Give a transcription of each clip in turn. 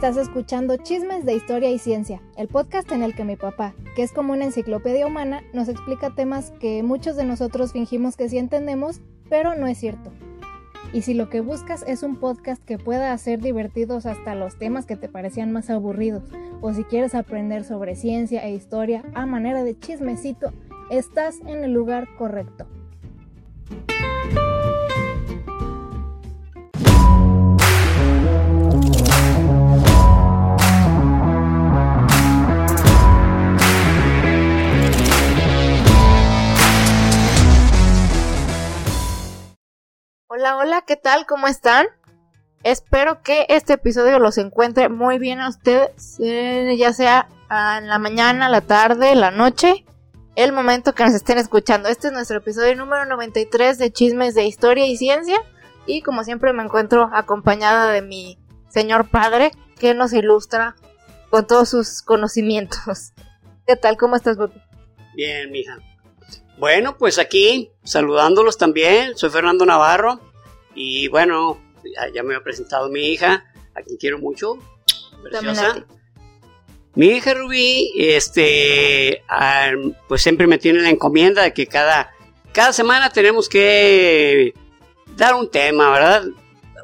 Estás escuchando Chismes de Historia y Ciencia, el podcast en el que mi papá, que es como una enciclopedia humana, nos explica temas que muchos de nosotros fingimos que sí entendemos, pero no es cierto. Y si lo que buscas es un podcast que pueda hacer divertidos hasta los temas que te parecían más aburridos, o si quieres aprender sobre ciencia e historia a manera de chismecito, estás en el lugar correcto. Hola, hola, ¿qué tal? ¿Cómo están? Espero que este episodio los encuentre muy bien a ustedes, eh, ya sea en la mañana, la tarde, la noche, el momento que nos estén escuchando. Este es nuestro episodio número 93 de Chismes de Historia y Ciencia. Y como siempre me encuentro acompañada de mi señor padre, que nos ilustra con todos sus conocimientos. ¿Qué tal? ¿Cómo estás, papi? Bien, mija. Bueno, pues aquí saludándolos también. Soy Fernando Navarro. Y bueno, ya, me ha presentado mi hija, a quien quiero mucho, preciosa. Mi hija Rubí, este, pues siempre me tiene la encomienda de que cada, cada semana tenemos que dar un tema, ¿verdad?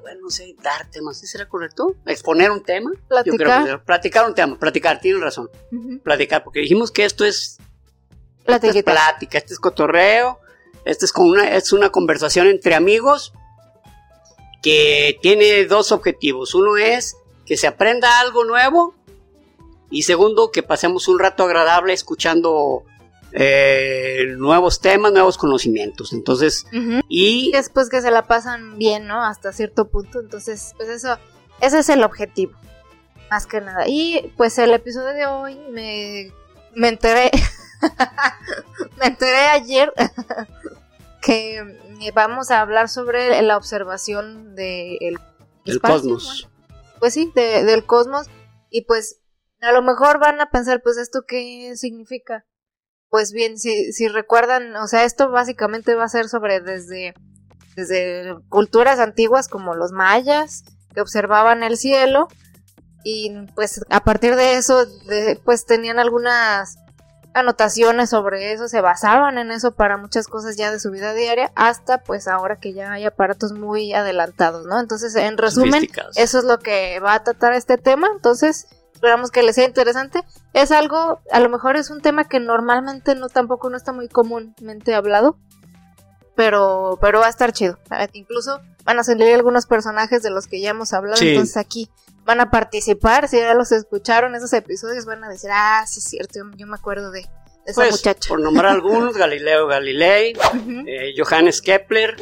Bueno, no sé, dar temas, ¿sí será correcto? ¿Exponer un tema? Platicar. platicar un tema, platicar, tienes razón. Platicar, porque dijimos que esto es, esto es plática, este es cotorreo, esto es, como una, es una conversación entre amigos que tiene dos objetivos. Uno es que se aprenda algo nuevo y segundo que pasemos un rato agradable escuchando eh, nuevos temas, nuevos conocimientos. Entonces, y después que se la pasan bien, ¿no? Hasta cierto punto. Entonces, pues eso, ese es el objetivo. Más que nada. Y pues el episodio de hoy me, me enteré. me enteré ayer que vamos a hablar sobre la observación del de cosmos. pues sí, del cosmos. Y pues a lo mejor van a pensar, pues esto qué significa. Pues bien, si, si recuerdan, o sea, esto básicamente va a ser sobre desde, desde culturas antiguas como los mayas, que observaban el cielo, y pues a partir de eso, pues tenían algunas anotaciones sobre eso, se basaban en eso para muchas cosas ya de su vida diaria, hasta pues ahora que ya hay aparatos muy adelantados, ¿no? Entonces, en resumen, eso es lo que va a tratar este tema, entonces esperamos que les sea interesante. Es algo, a lo mejor es un tema que normalmente no tampoco no está muy comúnmente hablado, pero pero va a estar chido. Incluso van a salir algunos personajes de los que ya hemos hablado, entonces aquí van a participar, si ya los escucharon esos episodios van a decir, ah, sí es cierto, yo, me acuerdo de, esa pues, muchacha. Por nombrar algunos, Galileo Galilei, eh, Johannes Kepler,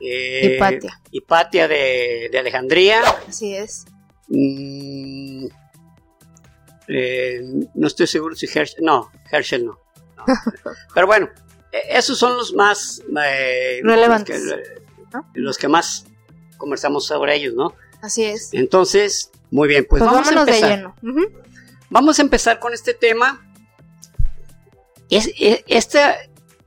eh, Hipatia. Hipatia de, Alejandría. Así es. Mm, eh, no estoy seguro si Herschel, no, Herschel no. Pero bueno, e, esos son los más relevantes. Los que, los que más conversamos sobre ellos, ¿no? Así es. Entonces, muy bien, pues, pues vamos a empezar. De lleno. Vamos a empezar con este tema. Es, esta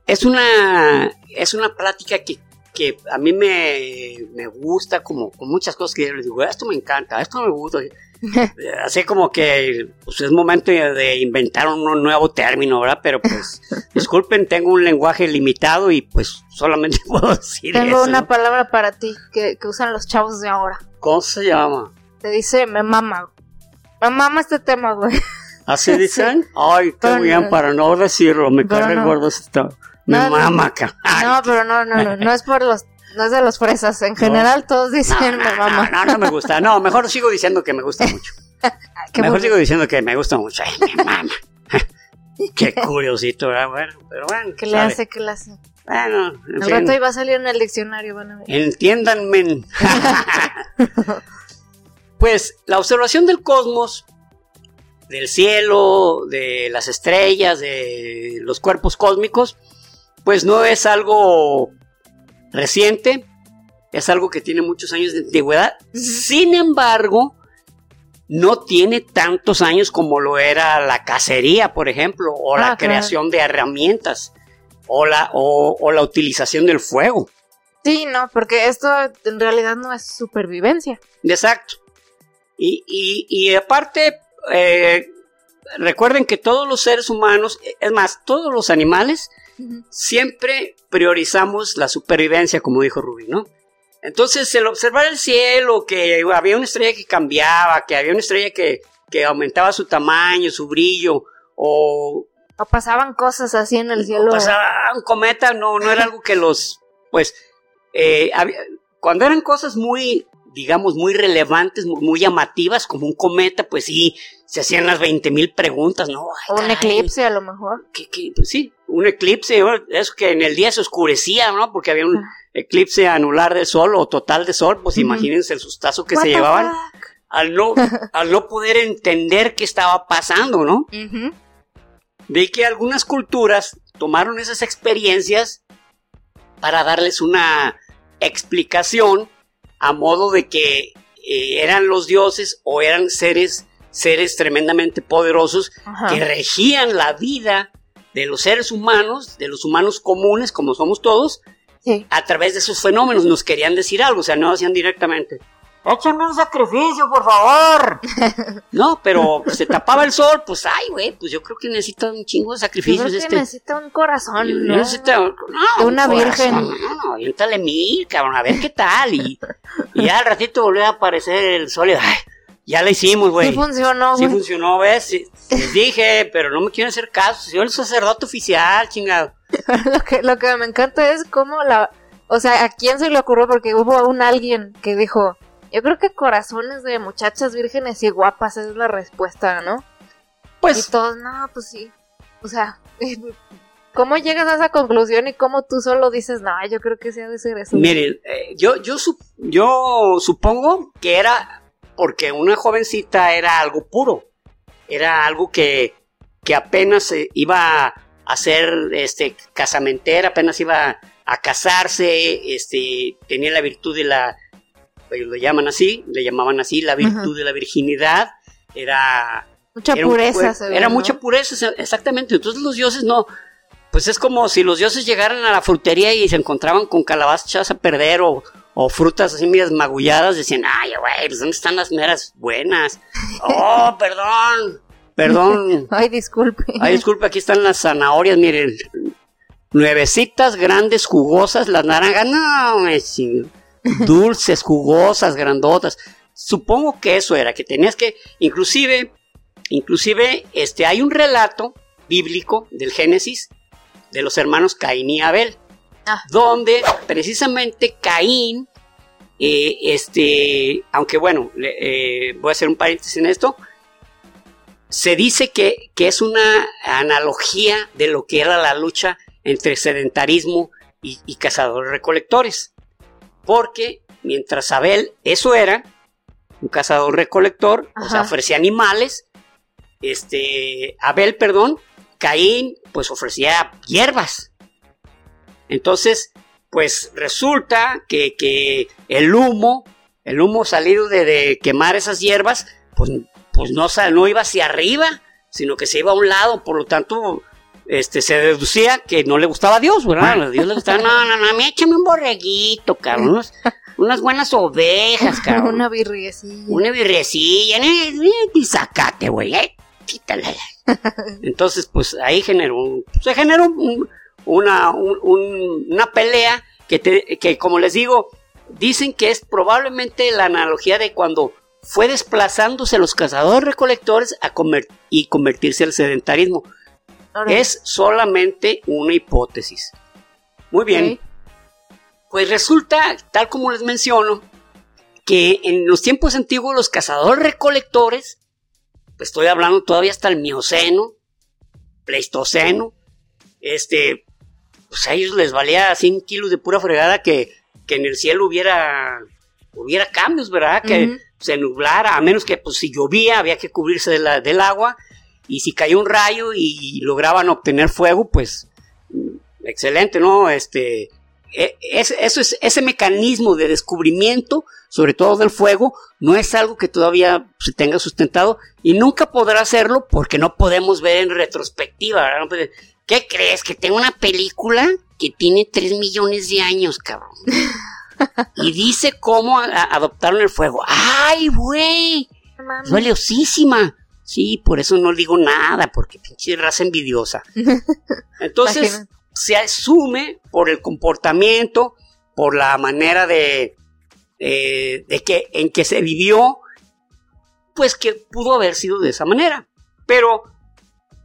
es una, es una plática que, que a mí me, me, gusta, como con muchas cosas que yo les digo, esto me encanta, esto me gusta. Así como que pues, es momento de inventar un nuevo término, ¿verdad? Pero pues, disculpen, tengo un lenguaje limitado y pues solamente puedo decir Tengo una palabra para ti que, que usan los chavos de ahora. ¿Cómo se llama? Te dice, me mama. Me mama este tema, güey. ¿Así dicen? Ay, qué bien, para no decirlo, me cae el gordo esto. Me mama, No, pero no, no, no, no es por los no es de los fresas, en general todos dicen me mama. No, no, me gusta. No, mejor sigo diciendo que me gusta mucho. mejor sigo diciendo que me gusta mucho. Ay, me mama. Qué curiosito, ¿verdad? Bueno, pero bueno. ¿Qué le hace? ¿Qué le hace? Bueno, en El rato iba a salir en el diccionario, van a ver. Entiéndanme. Pues la observación del cosmos, del cielo, de las estrellas, de los cuerpos cósmicos, pues no es algo reciente, es algo que tiene muchos años de antigüedad. Sin embargo, no tiene tantos años como lo era la cacería, por ejemplo, o la ah, creación de herramientas o la, o, la utilización del fuego. Sí, no, porque esto en realidad no es supervivencia. Exacto. Y, y, aparte, eh, recuerden que todos los seres humanos, es más, todos los animales, siempre priorizamos la supervivencia, como dijo Rubí, ¿no? Entonces, el observar el cielo, que había una estrella que cambiaba, que había una estrella que, que aumentaba su tamaño, su brillo, o... O pasaban cosas así en el cielo. O pasaba un cometa, no, no era algo que los, pues, eh, cuando eran cosas muy, digamos, muy relevantes, muy, llamativas, como un cometa, pues sí, se hacían las 20 mil preguntas, ¿no? un eclipse a lo mejor. Pues sí, un eclipse, eso que en el día se oscurecía, ¿no? Porque había un eclipse anular de sol o total de sol, pues imagínense el sustazo que se llevaban al no, al no poder entender qué estaba pasando, ¿no? De que algunas culturas tomaron esas experiencias para darles una explicación a modo de que eh, eran los dioses o eran seres, seres tremendamente poderosos que regían la vida de los seres humanos, de los humanos comunes como somos todos, a través de esos fenómenos. Nos querían decir algo, o sea, no hacían directamente. Échame un sacrificio, por favor. no, pero se tapaba el sol, pues ay, güey, pues yo creo que necesita un chingo de sacrificios. Creo este. necesita un corazón, ¿no? Necesita, no, de una virgen. No, no, aviéntale mil, cabrón, a ver qué tal. Y, ya al ratito volvió a aparecer el sol y ay, ya la hicimos, güey. Sí funcionó, güey. Sí funcionó, ¿ves? les dije, pero no me quieren hacer caso. Soy el sacerdote oficial, chingado. lo, que, lo que me encanta es cómo la... O sea, ¿a quién se le ocurrió? Porque hubo un alguien que dijo yo creo que corazones de muchachas vírgenes y guapas es la respuesta, ¿no? Pues. Y todos, no, pues sí. O sea, ¿cómo llegas a esa conclusión y cómo tú solo dices, no, yo creo que sí ha de ser eso? Miren, eh, yo, yo, yo supongo que era porque una jovencita era algo puro. Era algo que, que apenas iba a ser este, casamentera, apenas iba a casarse, este, tenía la virtud de la ellos lo llaman así, le llamaban así la virtud de la virginidad, era... Mucha pureza. era mucha pureza, exactamente. Entonces los dioses no, pues es como si los dioses llegaran a la frutería y se encontraban con calabazas a perder o, frutas así medias magulladas, decían, ay, güey, pues ¿dónde están las meras buenas? Oh, perdón, perdón. ay, disculpe. Ay, disculpe, aquí están las zanahorias, miren, nuevecitas, grandes, jugosas, las naranjas, no, me dulces, jugosas, grandotas. Supongo que eso era, que tenías que, inclusive, inclusive, este, hay un relato bíblico del Génesis de los hermanos Caín y Abel, ah. donde precisamente Caín, eh, este, aunque bueno, eh, voy a hacer un paréntesis en esto, se dice que, que, es una analogía de lo que era la lucha entre sedentarismo y, y cazadores recolectores porque mientras Abel eso era, un cazador recolector, o sea, ofrecía animales, este, Abel, perdón, Caín, pues ofrecía hierbas. Entonces, pues resulta que, el humo, el humo salido de, quemar esas hierbas, pues, pues no, no iba hacia arriba, sino que se iba a un lado, por lo tanto, este, se deducía que no le gustaba a Dios, ¿verdad? A Dios le gustaba, no, no, no, me échame un borreguito, cabrón, unas, buenas ovejas, cabrón. Una birriecilla. Una birriecilla, y sacate, güey, eh, quítale. Entonces, pues ahí generó, se generó una, una pelea que, que, como les digo, dicen que es probablemente la analogía de cuando fue desplazándose los cazadores recolectores a comer, y convertirse al sedentarismo. Es solamente una hipótesis. Muy bien. Pues resulta, tal como les menciono, que en los tiempos antiguos los cazadores recolectores, pues estoy hablando todavía hasta el Mioceno, Pleistoceno, este, pues a ellos les valía 100 kilos de pura fregada que, en el cielo hubiera, hubiera cambios, ¿verdad? Que se nublara, a menos que pues si llovía había que cubrirse del agua y si cayó un rayo y lograban obtener fuego, pues excelente, ¿no? Este, e, eso es, ese mecanismo de descubrimiento, sobre todo del fuego, no es algo que todavía se tenga sustentado y nunca podrá hacerlo porque no podemos ver en retrospectiva. ¿Qué crees? Que tengo una película que tiene 3 millones de años, cabrón. y dice cómo adoptaron el fuego. ¡Ay, güey! valiosísima. Sí, por eso no digo nada, porque pinche raza envidiosa. Entonces, se asume por el comportamiento, por la manera de, eh, de que en que se vivió, pues que pudo haber sido de esa manera. Pero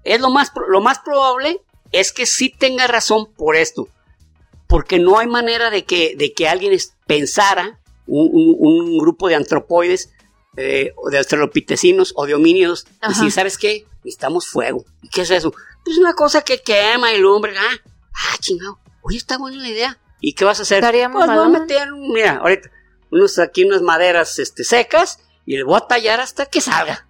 es lo más, lo más probable es que sí tenga razón por esto. Porque no hay manera de que, de que alguien pensara, un, grupo de antropoides, eh, de australopitecinos o de homínidos, y si sabes qué, necesitamos fuego. ¿Y qué es eso? Pues una cosa que quema el hombre. Ah, ah chingado. Oye, está buena la idea. ¿Y qué vas a hacer? Pues voy a meter, mira, ahorita, unos aquí unas maderas este, secas y le voy a tallar hasta que salga.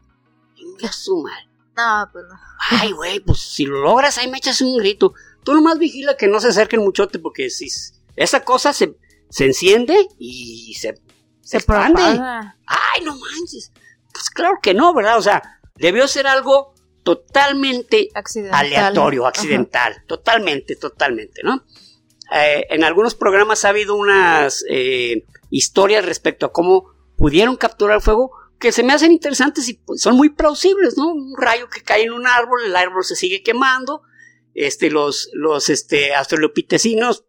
Venga su madre. No, pues no. Ay, güey, pues si lo logras, ahí me echas un grito. Tú nomás vigila que no se acerque el muchote, porque si esa cosa se, se enciende y se, se, se Ay, no manches. Pues claro que no, ¿verdad? O sea, debió ser algo totalmente aleatorio, accidental. Totalmente, totalmente, ¿no? Eh, en algunos programas ha habido unas eh, historias respecto a cómo pudieron capturar el fuego que se me hacen interesantes y pues, son muy plausibles, ¿no? Un rayo que cae en un árbol, el árbol se sigue quemando, este, los, los, este, astrolopitecinos,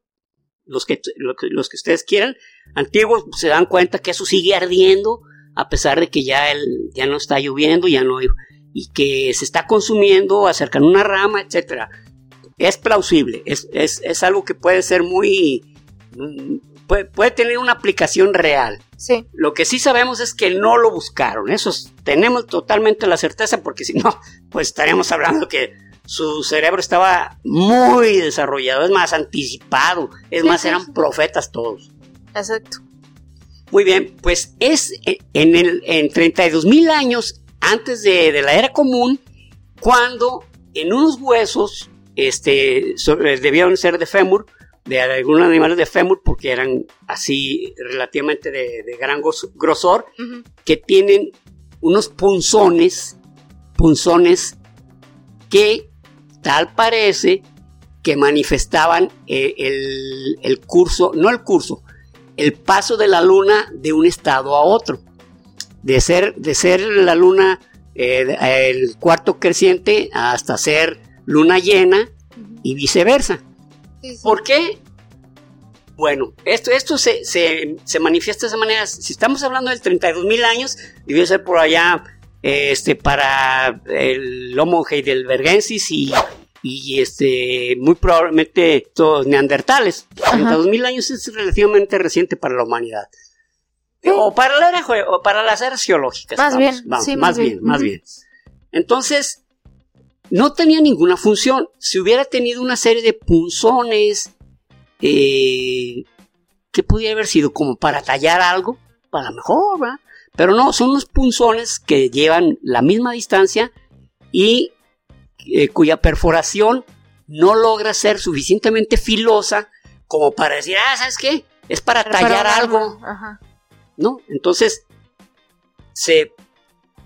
los que, los que ustedes quieran, antiguos, se dan cuenta que eso sigue ardiendo, a pesar de que ya, el, ya no está lloviendo, ya no, y que se está consumiendo, acercan una rama, etcétera. Es plausible, es, es, es algo que puede ser muy, puede, tener una aplicación real. Sí. Lo que sí sabemos es que no lo buscaron. Eso tenemos totalmente la certeza porque si no, pues estaríamos hablando que su cerebro estaba muy desarrollado, es más anticipado, es más, eran profetas todos. Exacto. Muy bien, pues es en, el, en 32 mil años antes de, de, la era común, cuando en unos huesos, este, debieron ser de fémur, de algunos animales de fémur porque eran así relativamente de, gran grosor, que tienen unos punzones, punzones que tal parece que manifestaban eh, el, curso, no el curso, el paso de la luna de un estado a otro. De ser, de ser la luna eh, el cuarto creciente hasta ser luna llena y viceversa. ¿Por qué? Bueno, esto, esto se, manifiesta de esa manera. Si estamos hablando del 32 mil años, debió ser por allá este, para el Homo heidelbergensis y, y este, muy probablemente estos neandertales. 32 mil años es relativamente reciente para la humanidad. O, para la o para las eras geológicas. Más bien, más, bien, más bien. Entonces, no tenía ninguna función. Si hubiera tenido una serie de punzones, eh, que pudiera haber sido como para tallar algo, para mejor, ¿verdad? Pero no, son unos punzones que llevan la misma distancia y eh, cuya perforación no logra ser suficientemente filosa como para decir, ah, ¿sabes qué? Es para tallar algo. ¿No? Entonces, se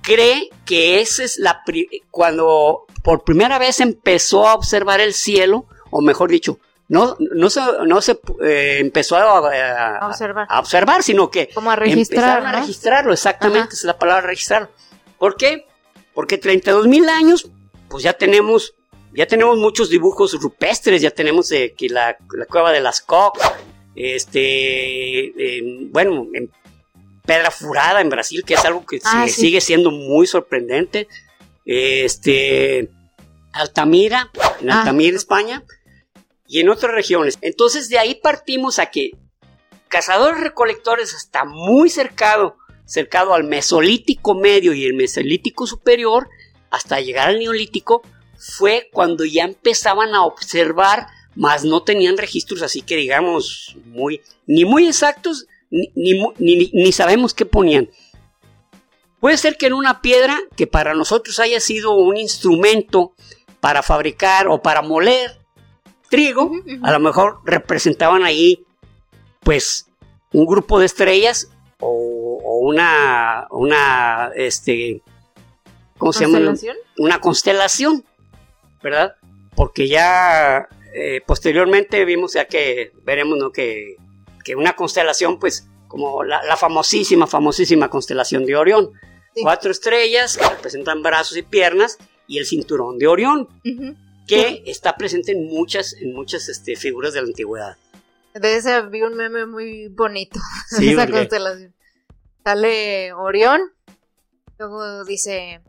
cree que esa es la... cuando por primera vez empezó a observar el cielo, o mejor dicho, no, no se, no se eh, empezó a, observar. a, observar. sino que Como a registrar, a registrarlo, exactamente, es la palabra registrar. ¿Por qué? Porque 32 mil años, pues ya tenemos, ya tenemos muchos dibujos rupestres, ya tenemos eh, que la, cueva de las Cox, este, bueno, en Pedra Furada en Brasil, que es algo que ah, sigue siendo muy sorprendente, este, Altamira, en ah. Altamira, España, y en otras regiones. Entonces de ahí partimos a que cazadores recolectores hasta muy cercado, cercado al mesolítico medio y el mesolítico superior, hasta llegar al neolítico, fue cuando ya empezaban a observar, mas no tenían registros así que digamos muy, ni muy exactos, ni, ni, ni sabemos qué ponían. Puede ser que en una piedra que para nosotros haya sido un instrumento para fabricar o para moler trigo, a lo mejor representaban ahí pues un grupo de estrellas o, una, una, este, ¿cómo se llama? Una constelación, ¿verdad? Porque ya eh, posteriormente vimos ya que veremos, ¿no? Que, que una constelación, pues, como la, la, famosísima, famosísima constelación de Orión, Cuatro estrellas que representan brazos y piernas y el cinturón de Orión, que está presente en muchas, en muchas este, figuras de la antigüedad. De ese vi un meme muy bonito. Sí, esa constelación. Sale Orión, luego dice,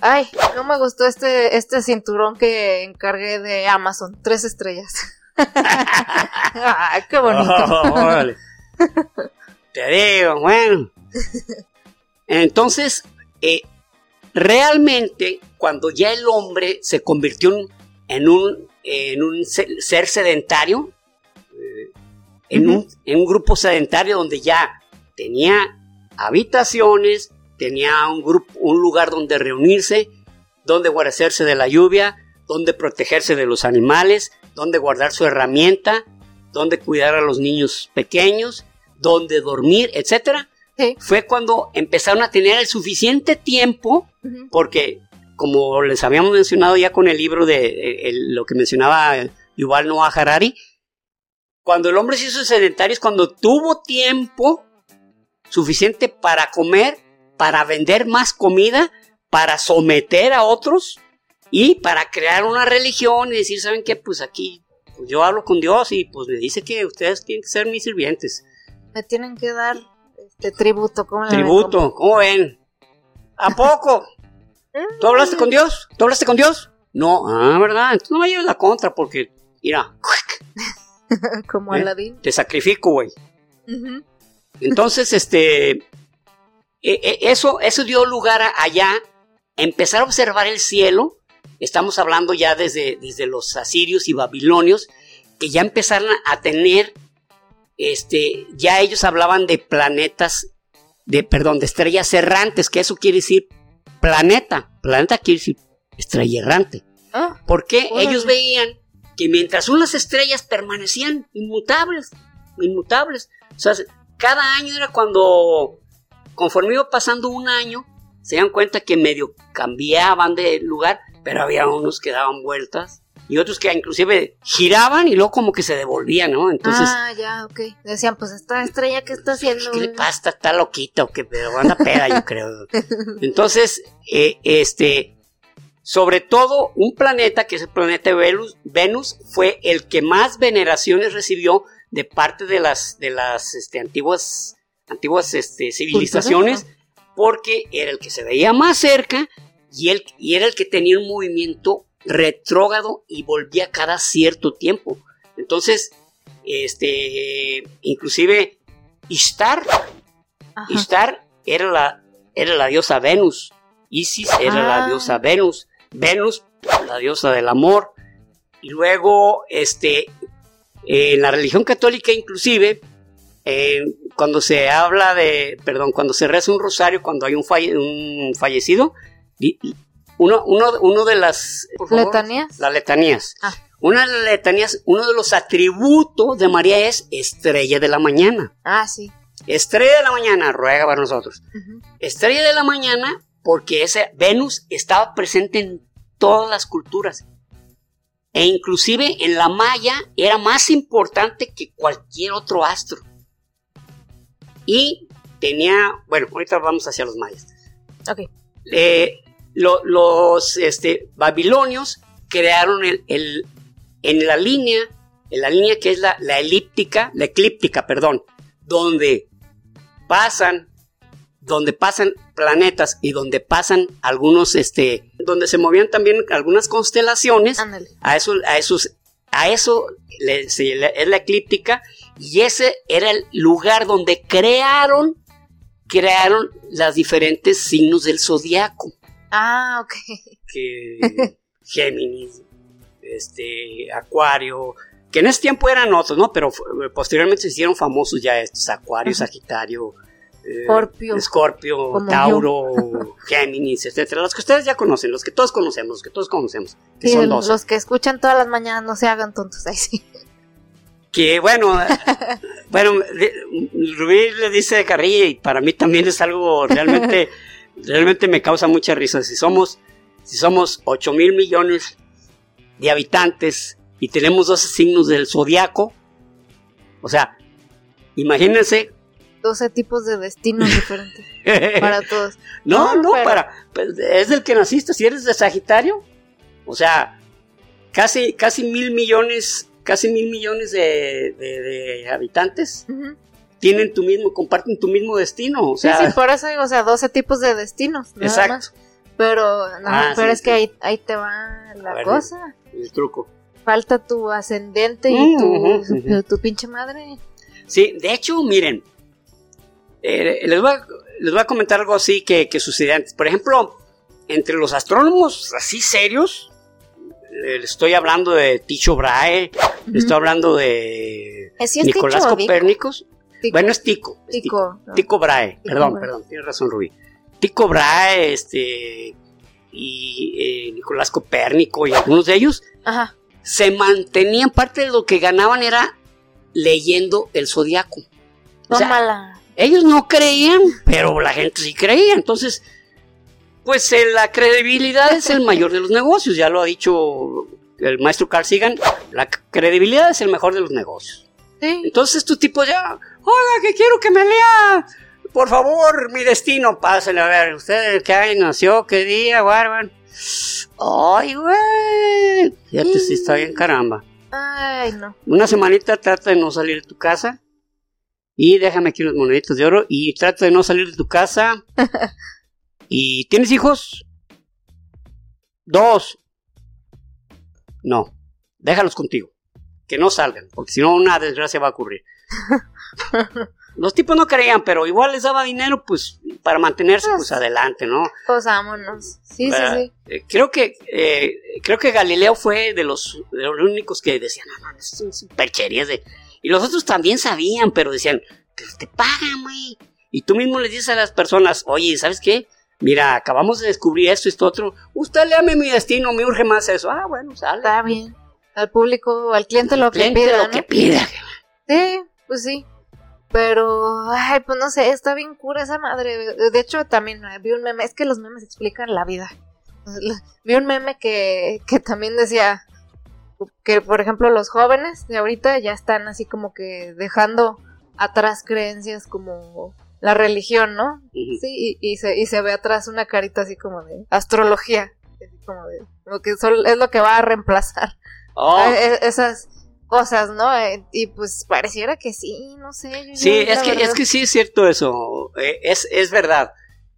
ay, no me gustó este, este cinturón que encargué de Amazon, tres estrellas. Ay, qué bonito. Oh, Te digo, bueno. Entonces, eh, realmente, cuando ya el hombre se convirtió en un, en un ser sedentario, eh, en, un, en un grupo sedentario donde ya tenía habitaciones, tenía un, grupo, un lugar donde reunirse, donde guarecerse de la lluvia, donde protegerse de los animales, donde guardar su herramienta, donde cuidar a los niños pequeños, donde dormir, etcétera. Fue cuando empezaron a tener el suficiente tiempo, porque como les habíamos mencionado ya con el libro de lo que mencionaba Yuval Noah Harari, cuando el hombre se hizo sedentario es cuando tuvo tiempo suficiente para comer, para vender más comida, para someter a otros y para crear una religión y decir, ¿saben qué? Pues aquí pues yo hablo con Dios y pues me dice que ustedes tienen que ser mis sirvientes. Me tienen que dar este tributo, ¿cómo Tributo, ¿cómo ven? ¿A poco? ¿Tú hablaste con Dios? ¿Tú hablaste con Dios? No, ah, ¿verdad? Entonces no me lleves la contra porque, mira. Como ¿eh? Aladín. Te sacrifico, güey. Entonces, este, eso, eso dio lugar a allá, empezar a observar el cielo Estamos hablando ya desde, desde los asirios y babilonios, que ya empezaron a tener, este, ya ellos hablaban de planetas, de, perdón, de estrellas errantes, que eso quiere decir planeta. Planeta quiere decir estrella errante. Ah, Porque ellos veían que mientras unas estrellas permanecían inmutables, inmutables, o sea, cada año era cuando, conforme iba pasando un año, se dan cuenta que medio cambiaban de lugar, pero había unos que daban vueltas y otros que inclusive giraban y luego como que se devolvían, ¿no? Entonces... Ah, ya, ok. Decían, pues esta estrella que está haciendo... ¿Qué le pasa? Está loquita o que pero anda peda, yo creo. Entonces, eh, este, sobre todo un planeta que es el planeta Venus, Venus fue el que más veneraciones recibió de parte de las, de las este, antiguas, antiguas este, civilizaciones, porque era el que se veía más cerca y, él, y era el que tenía un movimiento retrógrado y volvía cada cierto tiempo. Entonces, este, inclusive Ishtar, Ishtar era la, era la diosa Venus, Isis era la ah. diosa Venus, Venus la diosa del amor, y luego, este, en la religión católica inclusive, cuando se habla de, perdón, cuando se reza un rosario, cuando hay un, un fallecido, uno, uno, uno de las... ¿Letanías? Las letanías. Ah. Una de las letanías, uno de los atributos de María es estrella de la mañana. Ah, sí. Estrella de la mañana, ruega para nosotros. Estrella de la mañana porque ese Venus estaba presente en todas las culturas. E inclusive en la Maya era más importante que cualquier otro astro. Y tenía, bueno, ahorita vamos hacia los mayas. Ok. Eh, los este, babilonios crearon el, en la línea, en la línea que es la, elíptica, la eclíptica, perdón, donde pasan, donde pasan planetas y donde pasan algunos, este, donde se movían también algunas constelaciones, a eso, a esos, a eso es la eclíptica y ese era el lugar donde crearon, crearon los diferentes signos del zodiaco. Ah, ok. Que Géminis, este, Acuario, que en ese tiempo eran otros, ¿no? Pero posteriormente se hicieron famosos ya estos, Acuario, Sagitario, eh, Scorpio, Escorpio Tauro, Géminis, etcétera. Los que ustedes ya conocen, los que todos conocemos, los que todos conocemos. Que son dos. Los que escuchan todas las mañanas no se hagan tontos ahí sí. Que bueno, bueno, Rubí le dice carrilla y para mí también es algo realmente realmente me causa mucha risa. Si somos, si somos 8 mil millones de habitantes y tenemos 12 signos del zodiaco, o sea, imagínense 12 tipos de destinos diferentes para todos. No, no, para. Pues, es del que naciste. Si eres de Sagitario, o sea, casi, casi mil millones, casi mil millones de, habitantes. Tienen tu mismo, comparten tu mismo destino. O sea, sí, sí, por eso digo, o sea, 12 tipos de destinos. Exacto. Pero, ah, pero es que ahí, ahí te va la cosa. El truco. Falta tu ascendente y mm, tu, pinche madre. Sí, de hecho, miren, eh, les, voy a, les, voy a, comentar algo así que, que sucede antes. Por ejemplo, entre los astrónomos así serios, eh, estoy hablando de Ticho Brahe, estoy hablando de Nicolás Copérnicos. Bueno, es Tico. Tico, Tico, Brahe, perdón, perdón, tienes razón, Rubí. Tico Brahe, este, y eh, Nicolás Copérnico y algunos de ellos, se mantenían, parte de lo que ganaban era leyendo el zodiaco. O sea, ellos no creían, pero la gente sí creía. Entonces, pues eh, la credibilidad es el mayor de los negocios, ya lo ha dicho el maestro Carl Sagan, la credibilidad es el mejor de los negocios. Entonces estos tipos ya, oiga, que quiero que me lea por favor, mi destino, pásenle a ver. ¿Usted qué año nació? ¿Qué día, Warban? Ay, güey. Fíjate si está bien, caramba. Ay, no. Una semanita trata de no salir de tu casa. Y déjame aquí unos moneditos de oro. Y trata de no salir de tu casa. ¿Y tienes hijos? Dos. No. Déjalos contigo. Que no salgan. Porque si no, una desgracia va a ocurrir. Los tipos no creían, pero igual les daba dinero, pues, para mantenerse, pues, adelante, ¿no? Pues vámonos. Sí, sí, sí. Eh, creo que, eh, creo que Galileo fue de los, de los únicos que decían, no, no, son supercherías de... Y los otros también sabían, pero decían, te pagan, güey. Y tú mismo les dices a las personas, oye, ¿sabes qué? Mira, acabamos de descubrir esto y esto otro. Usted léame mi destino, me urge más eso. Ah, bueno, sale. Está bien. Al público, al cliente lo que pida, lo que pida. Sí, pues sí. Pero, ay, pues no sé, está bien cura esa madre. De hecho, también vi un meme, es que los memes explican la vida. Vi un meme que, que también decía que, por ejemplo, los jóvenes de ahorita ya están así como que dejando atrás creencias como la religión, ¿no? Sí, y, se, y se ve atrás una carita así como de astrología. como de, lo que es lo que va a reemplazar. Oh. E, esas cosas, ¿no? Eh, y pues pareciera que sí, no sé. sí, es que, es que sí es cierto eso, eh, es, es verdad.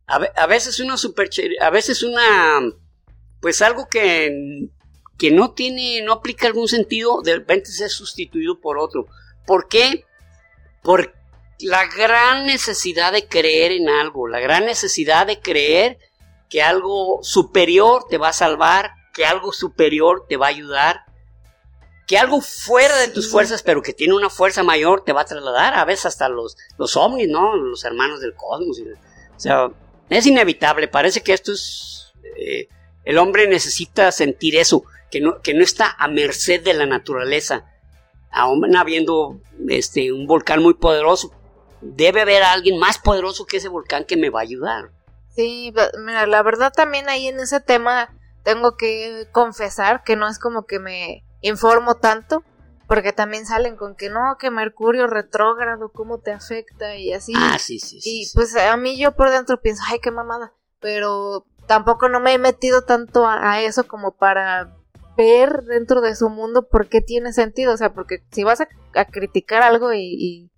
A, veces una super, a veces una, pues algo que, que no tiene, no aplica algún sentido, de repente se ha sustituido por otro. ¿Por qué? Por la gran necesidad de creer en algo, la gran necesidad de creer que algo superior te va a salvar, que algo superior te va a ayudar, que algo fuera de tus fuerzas, pero que tiene una fuerza mayor, te va a trasladar, a veces hasta los, los ovnis, ¿no? Los hermanos del cosmos. o sea, es inevitable, parece que esto es... Eh, el hombre necesita sentir eso, que no, que no está a merced de la naturaleza. Aún habiendo este, un volcán muy poderoso, debe haber alguien más poderoso que ese volcán que me va a ayudar. Sí, mira, la verdad también ahí en ese tema tengo que confesar que no es como que me informo tanto, porque también salen con que no, que Mercurio retrógrado, cómo te afecta y así. Ah, sí, sí. Y pues a mí yo por dentro pienso, ay, qué mamada, pero tampoco no me he metido tanto a, eso como para ver dentro de su mundo por qué tiene sentido, o sea, porque si vas a, criticar algo y, y,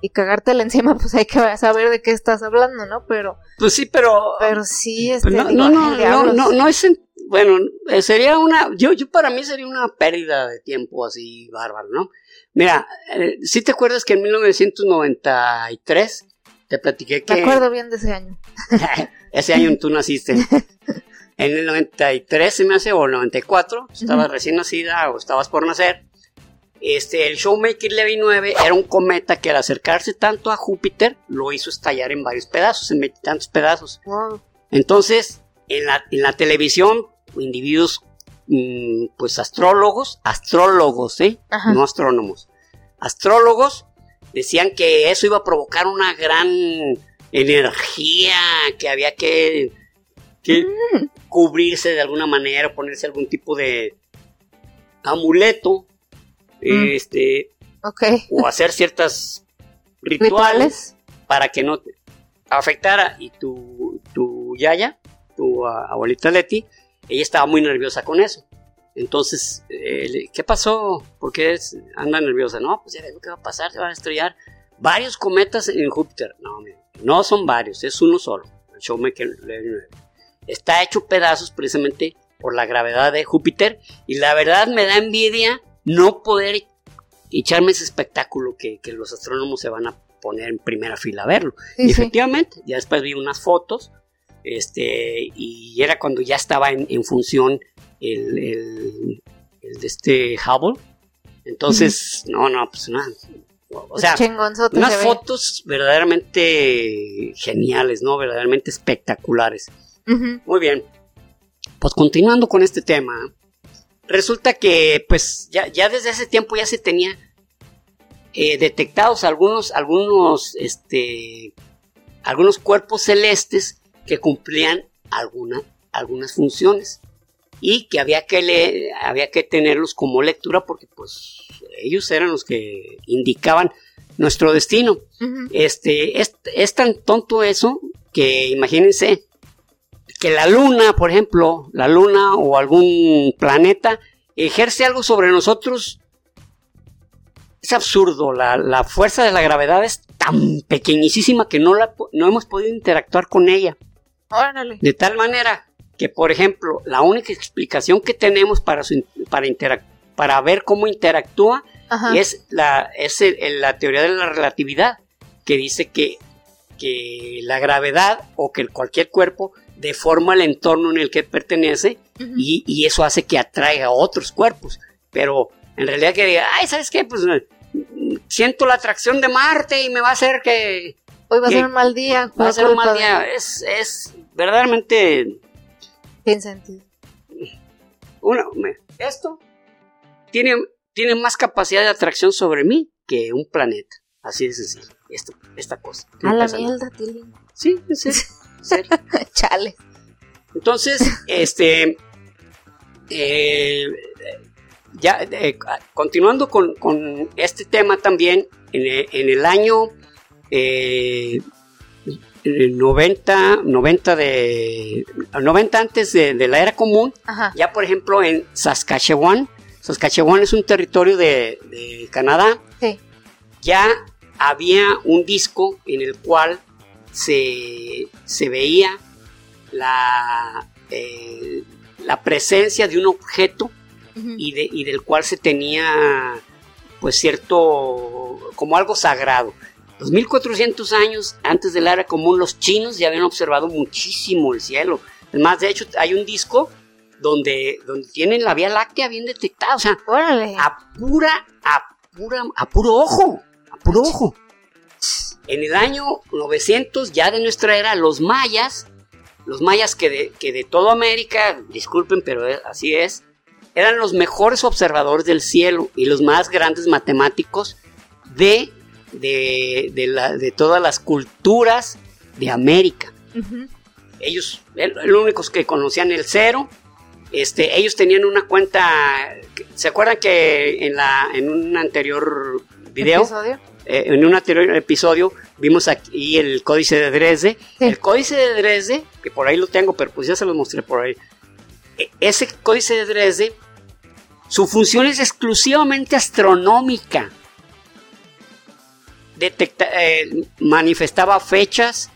y cagártela encima, pues hay que saber de qué estás hablando, ¿no? Pero... Pues sí, pero... Pero sí, este, no, no, no, no, no, no, es bueno, eh, sería una, yo, yo para mí sería una pérdida de tiempo así bárbaro, ¿no? Mira, eh, si te acuerdas que en 1993 te platiqué que... Me acuerdo bien de ese año. ese año tú naciste. en el 93 se me hace, o el 94, estabas recién nacida o estabas por nacer. Este, el Showmaker Levy 9 era un cometa que al acercarse tanto a Júpiter lo hizo estallar en varios pedazos, en tantos pedazos. Entonces, en la, en la televisión individuos, mm, pues astrólogos, astrólogos, ¿eh? No astrónomos. Astrólogos decían que eso iba a provocar una gran energía, que había que, mm. cubrirse de alguna manera, ponerse algún tipo de amuleto, mm. este, o hacer ciertas rituales, para que no te afectara. Y tu, tu yaya, tu abuelita Leti, ella estaba muy nerviosa con eso. Entonces, eh, ¿qué pasó? ¿Por qué anda nerviosa? No, pues ya ves lo que va a pasar, se van a estrellar varios cometas en Júpiter. No, no son varios, es uno solo. El Shoemaker está hecho pedazos precisamente por la gravedad de Júpiter y la verdad me da envidia no poder echarme ese espectáculo que, los astrónomos se van a poner en primera fila a verlo. y efectivamente, ya después vi unas fotos este, y era cuando ya estaba en, función el, el, de este Hubble. Entonces, no, no, pues nada. O sea, unas fotos verdaderamente geniales, ¿no? Verdaderamente espectaculares. Muy bien. Pues continuando con este tema, resulta que pues ya, ya desde ese tiempo ya se tenía eh, detectados algunos, algunos, este, algunos cuerpos celestes que cumplían alguna, algunas funciones y que había que, leer, había que tenerlos como lectura porque pues ellos eran los que indicaban nuestro destino. Este, es, es, tan tonto eso que imagínense que la luna, por ejemplo, la luna o algún planeta ejerce algo sobre nosotros. Es absurdo, la, fuerza de la gravedad es tan pequeñísima que no, la, no hemos podido interactuar con ella. De tal manera que, por ejemplo, la única explicación que tenemos para, para, para ver cómo interactúa es, la, es la teoría de la relatividad, que dice que, que la gravedad o que cualquier cuerpo deforma el entorno en el que pertenece y, eso hace que atraiga a otros cuerpos. Pero en realidad que diga, ay, ¿sabes qué? Pues siento la atracción de Marte y me va a hacer que... Hoy va a ser un mal día. Va a ser un mal día. Es, es verdaderamente... Sin sentido. Esto tiene, tiene más capacidad de atracción sobre mí que un planeta. Así de sencillo. Esto, esta cosa. A la mierda, Tilly. Sí, Chale. Entonces, este. Eh, ya, eh, continuando con, este tema también, en, el año 90, 90 de 90 antes de, la era común, ya por ejemplo en Saskatchewan, Saskatchewan es un territorio de, de Canadá, ya había un disco en el cual se, veía la, eh, la presencia de un objeto y, de, y del cual se tenía pues cierto como algo sagrado. Los 1400 años antes del era común, los chinos ya habían observado muchísimo el cielo. Además, de hecho, hay un disco donde, donde tienen la Vía Láctea bien detectada. O sea, a pura, a pura, a puro ojo. A puro ojo. En el año 900 ya de nuestra era, los mayas, los mayas que de, que de toda América, disculpen, pero así es, eran los mejores observadores del cielo y los más grandes matemáticos de, de, todas las culturas de América. Ellos, los únicos que conocían el cero, este, ellos tenían una cuenta, ¿se acuerdan que en, la, en un anterior video? Eh, en un anterior episodio vimos aquí el códice de Dresde. El códice de Dresde, que por ahí lo tengo, pero pues ya se lo mostré por ahí. E, ese códice de Dresde, su función es exclusivamente astronómica. Detecta, eh, manifestaba fechas,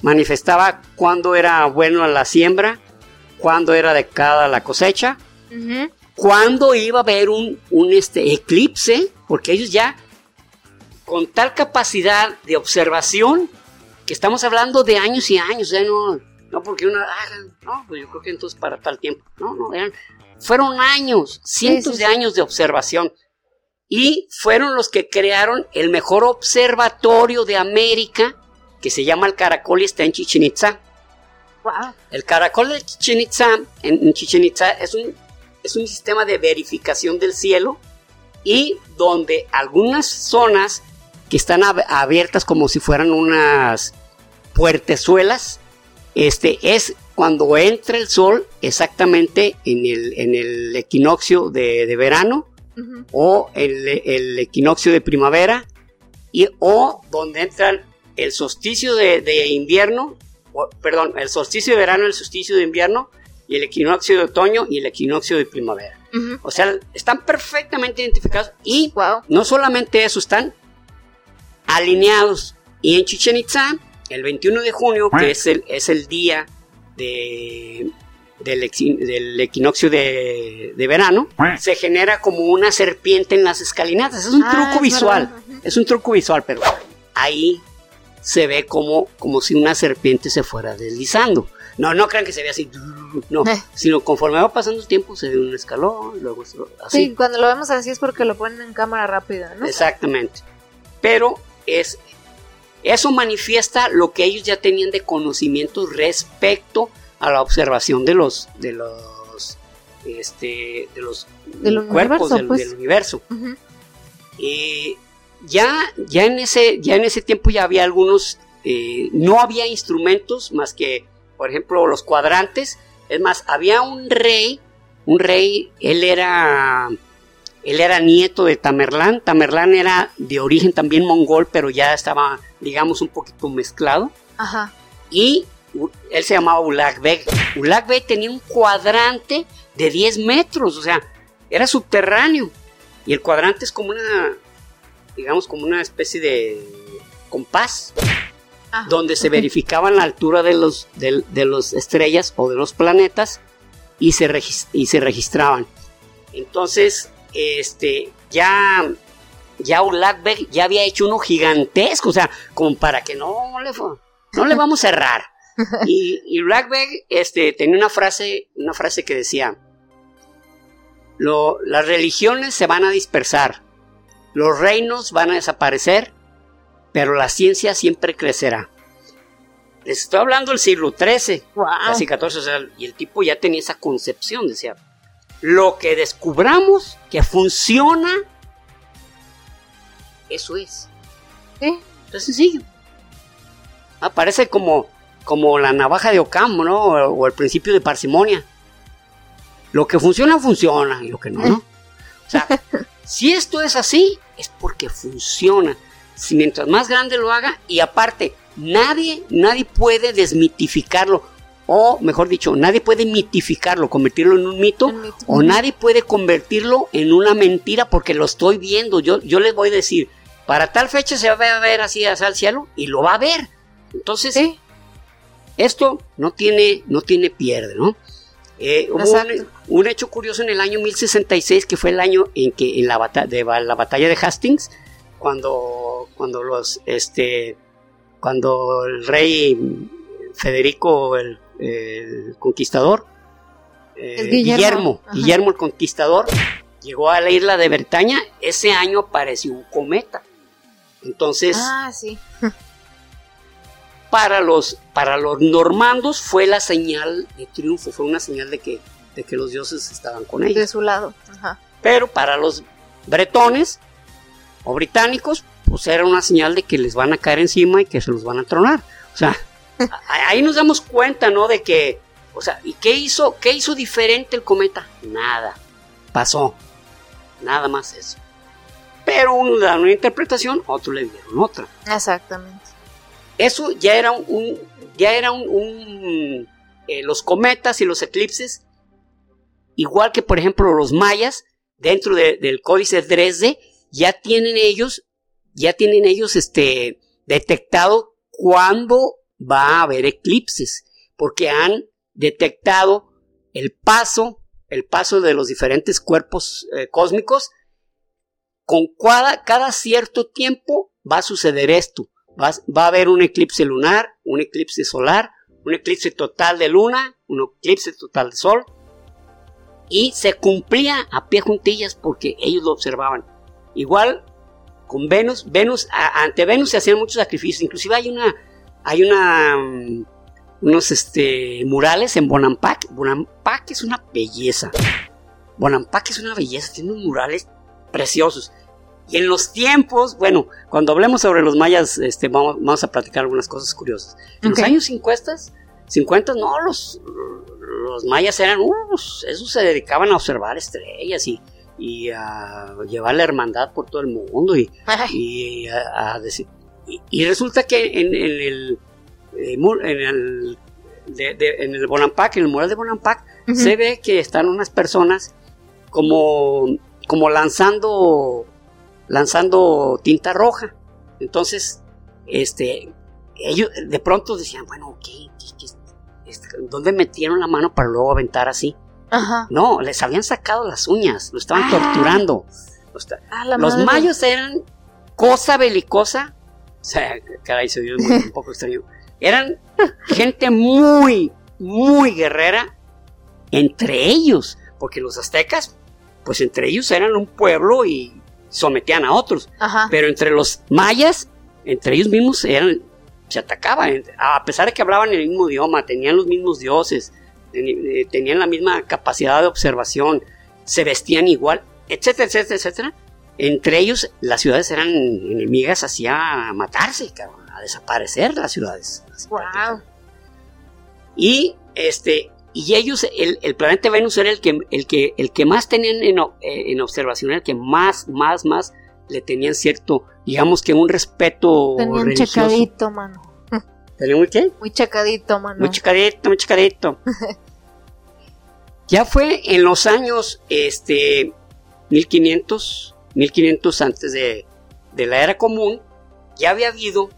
manifestaba cuándo era bueno la siembra, cuándo era adecuada la cosecha, cuándo iba a haber un, un este, eclipse, porque ellos ya con tal capacidad de observación que estamos hablando de años y años, ¿eh? no, no porque uno, ah, no, pues yo creo que entonces para tal tiempo, no, no, eran, fueron años, cientos de años de observación y fueron los que crearon el mejor observatorio de América que se llama el Caracol y está en Chichen Itza. El Caracol de Chichen Itza, en, Chichen Itza, es un, es un sistema de verificación del cielo y donde algunas zonas que están abiertas como si fueran unas puertezuelas. Este es cuando entra el sol exactamente en el, en el equinoccio de, verano o el, equinoccio de primavera y, o donde entran el solsticio de, invierno, perdón, el solsticio de verano, el solsticio de invierno, y el equinoccio de otoño y el equinoccio de primavera. O sea, están perfectamente identificados y no solamente eso, están alineados. Y en Chichen Itza, el 21 de junio, que es el, es el día de, del, equinoccio de, verano, se genera como una serpiente en las escalinatas. Es un ah, truco visual, es un truco visual, pero ahí se ve como, como si una serpiente se fuera deslizando. No, no crean que se ve así, no, eh. sino conforme va pasando el tiempo se ve un escalón, luego así. Sí, cuando lo vemos así es porque lo ponen en cámara rápida, ¿no? Exactamente. Pero es eso manifiesta lo que ellos ya tenían de conocimiento respecto a la observación de los de los este de los cuerpos del, pues. universo. ya ya en ese ya en ese tiempo ya había algunos eh, no había instrumentos más que por ejemplo, los cuadrantes. Es más, había un rey, un rey, él era, él era nieto de Tamerlán. Tamerlán era de origen también mongol, pero ya estaba, digamos, un poquito mezclado. Ajá. Y él se llamaba. Ulak Beg tenía un cuadrante de 10 metros, o sea, era subterráneo. Y el cuadrante es como una, digamos, como una especie de compás. Ah, donde se verificaban la altura de los, de, los estrellas o de los planetas y se, y se registraban. Entonces, este, ya, ya ya había hecho uno gigantesco, o sea, como para que no le, no le vamos a errar. Y, y este, tenía una frase, una frase que decía, lo, las religiones se van a dispersar, los reinos van a desaparecer pero la ciencia siempre crecerá. Les estoy hablando del siglo XIII, casi XIV, y el tipo ya tenía esa concepción, decía, lo que descubramos que funciona, eso es. ¿Eh? Es sencillo. Aparece como, como la navaja de Ocampo, ¿no? O, el principio de parsimonia. Lo que funciona, funciona, y lo que no, no. O sea, si esto es así, es porque funciona si mientras más grande lo haga y aparte nadie nadie puede desmitificarlo o mejor dicho nadie puede mitificarlo convertirlo en un mito o nadie puede convertirlo en una mentira porque lo estoy viendo. Yo yo les voy a decir para tal fecha se va a ver así hacia el cielo y lo va a ver. Entonces esto no tiene no tiene pierde no eh, hubo un, hecho curioso en el año 1066 que fue el año en que en la, de, la batalla de Hastings cuando, cuando los, este, cuando el rey Federico el, conquistador, eh, Guillermo, Guillermo, el conquistador, llegó a la isla de Bretaña, ese año apareció un cometa. Entonces, ah, sí. para los, para los normandos fue la señal de triunfo, fue una señal de que, de que los dioses estaban con ellos. De su lado. Pero para los bretones o británicos, pues era una señal de que les van a caer encima y que se los van a tronar. O sea, ahí nos damos cuenta, ¿no? De que, o sea, ¿y qué hizo, qué hizo diferente el cometa? Nada. Pasó. Nada más eso. Pero uno le da una interpretación, otro le dieron otra. Exactamente. Eso ya era un, ya era un, eh, los cometas y los eclipses, igual que por ejemplo los mayas, dentro del códice Dresde, ya tienen ellos, ya tienen ellos este, detectado cuándo va a haber eclipses, porque han detectado el paso, el paso de los diferentes cuerpos eh, cósmicos, con cada, cada cierto tiempo va a suceder esto. Va, va, a haber un eclipse lunar, un eclipse solar, un eclipse total de luna, un eclipse total de sol. Y se cumplía a pie juntillas porque ellos lo observaban. Igual con Venus, Venus, ante Venus se hacían muchos sacrificios, inclusive hay una, hay una, unos este, murales en Bonampak, Bonampak es una belleza, Bonampak es una belleza, tiene unos murales preciosos. Y en los tiempos, bueno, cuando hablemos sobre los mayas, este, vamos, vamos a platicar algunas cosas curiosas. En los años 50, 50 no, los, los mayas eran, uh, esos se dedicaban a observar estrellas y, y a llevar la hermandad por todo el mundo y, y a, decir y, resulta que en, el, eh, en el en el Bonampak, en el mural de Bonampak, se ve que están unas personas como, como lanzando, lanzando tinta roja. Entonces, este, ellos de pronto decían, bueno, ¿qué, este, ¿dónde metieron la mano para luego aventar así? No, les habían sacado las uñas, lo estaban ah. torturando. Los, mayos eran cosa belicosa. O sea, caray, se dio un poco extraño. Eran gente muy, muy guerrera entre ellos, porque los aztecas, pues entre ellos eran un pueblo y sometían a otros. Pero entre los mayas, entre ellos mismos eran, se atacaban, a pesar de que hablaban el mismo idioma, tenían los mismos dioses, eh, tenían la misma capacidad de observación, se vestían igual, etcétera, etcétera, etcétera. Entre ellos, las ciudades eran enemigas hacia matarse, a desaparecer las ciudades. Wow. Y este, y ellos, el, planeta Venus era el que, el que, el que más tenían en, en, observación, el que más, más, más le tenían cierto, digamos que un respeto tenían checadito, mano. ¿Tenían muy qué? Muy checadito, mano. Muy checadito, muy checadito. ya fue en los años, este, 1500, 1500 antes de, de la era común, ya había habido...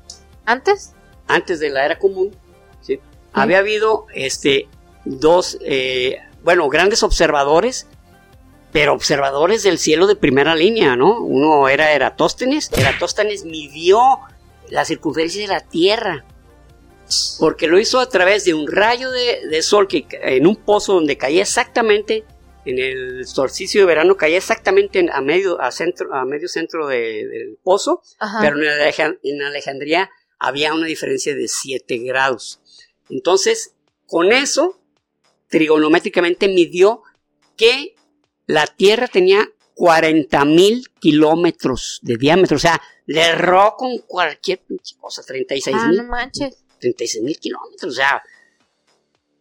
¿Antes? antes de la era común, ¿sí? había habido este, dos, eh, bueno, grandes observadores, pero observadores del cielo de primera línea, ¿no? Uno era Eratóstenes, Eratóstenes midió la circunferencia de la Tierra, porque lo hizo a través de un rayo de, sol que en un pozo donde caía exactamente en el solsticio de verano caía exactamente a medio a centro a medio centro del pozo, pero en Alejandría había una diferencia de 7 grados. Entonces, con eso, trigonométricamente midió que la Tierra tenía 40 mil kilómetros de diámetro. O sea, le erró con cualquier cosa, 36 ah, mil. 36 mil kilómetros, o sea,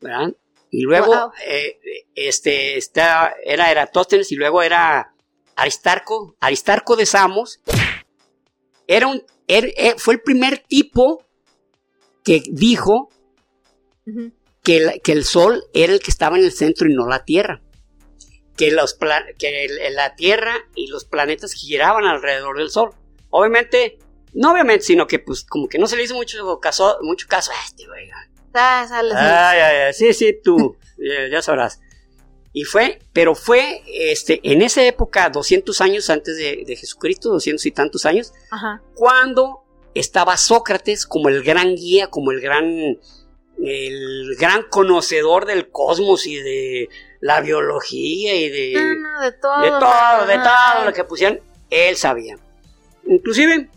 ¿verdad? Y luego, eh, este, está, era Eratóstenes y luego era Aristarco, Aristarco de Samos. Era un eh, fue el primer tipo que dijo que, el Sol era el que estaba en el centro y no la Tierra. Que, los que la Tierra y los planetas giraban alrededor del Sol. Obviamente, no obviamente, sino que pues como que no se le hizo mucho caso, mucho caso a este, güey. Ah, sí, sí, tú, ya sabrás. Y fue, pero fue este, en esa época, 200 años antes de, Jesucristo, 200 y tantos años, cuando estaba Sócrates como el gran guía, como el gran, el gran conocedor del cosmos y de la biología y de, de todo, de todo, de todo lo que pusieron, él sabía. Inclusive,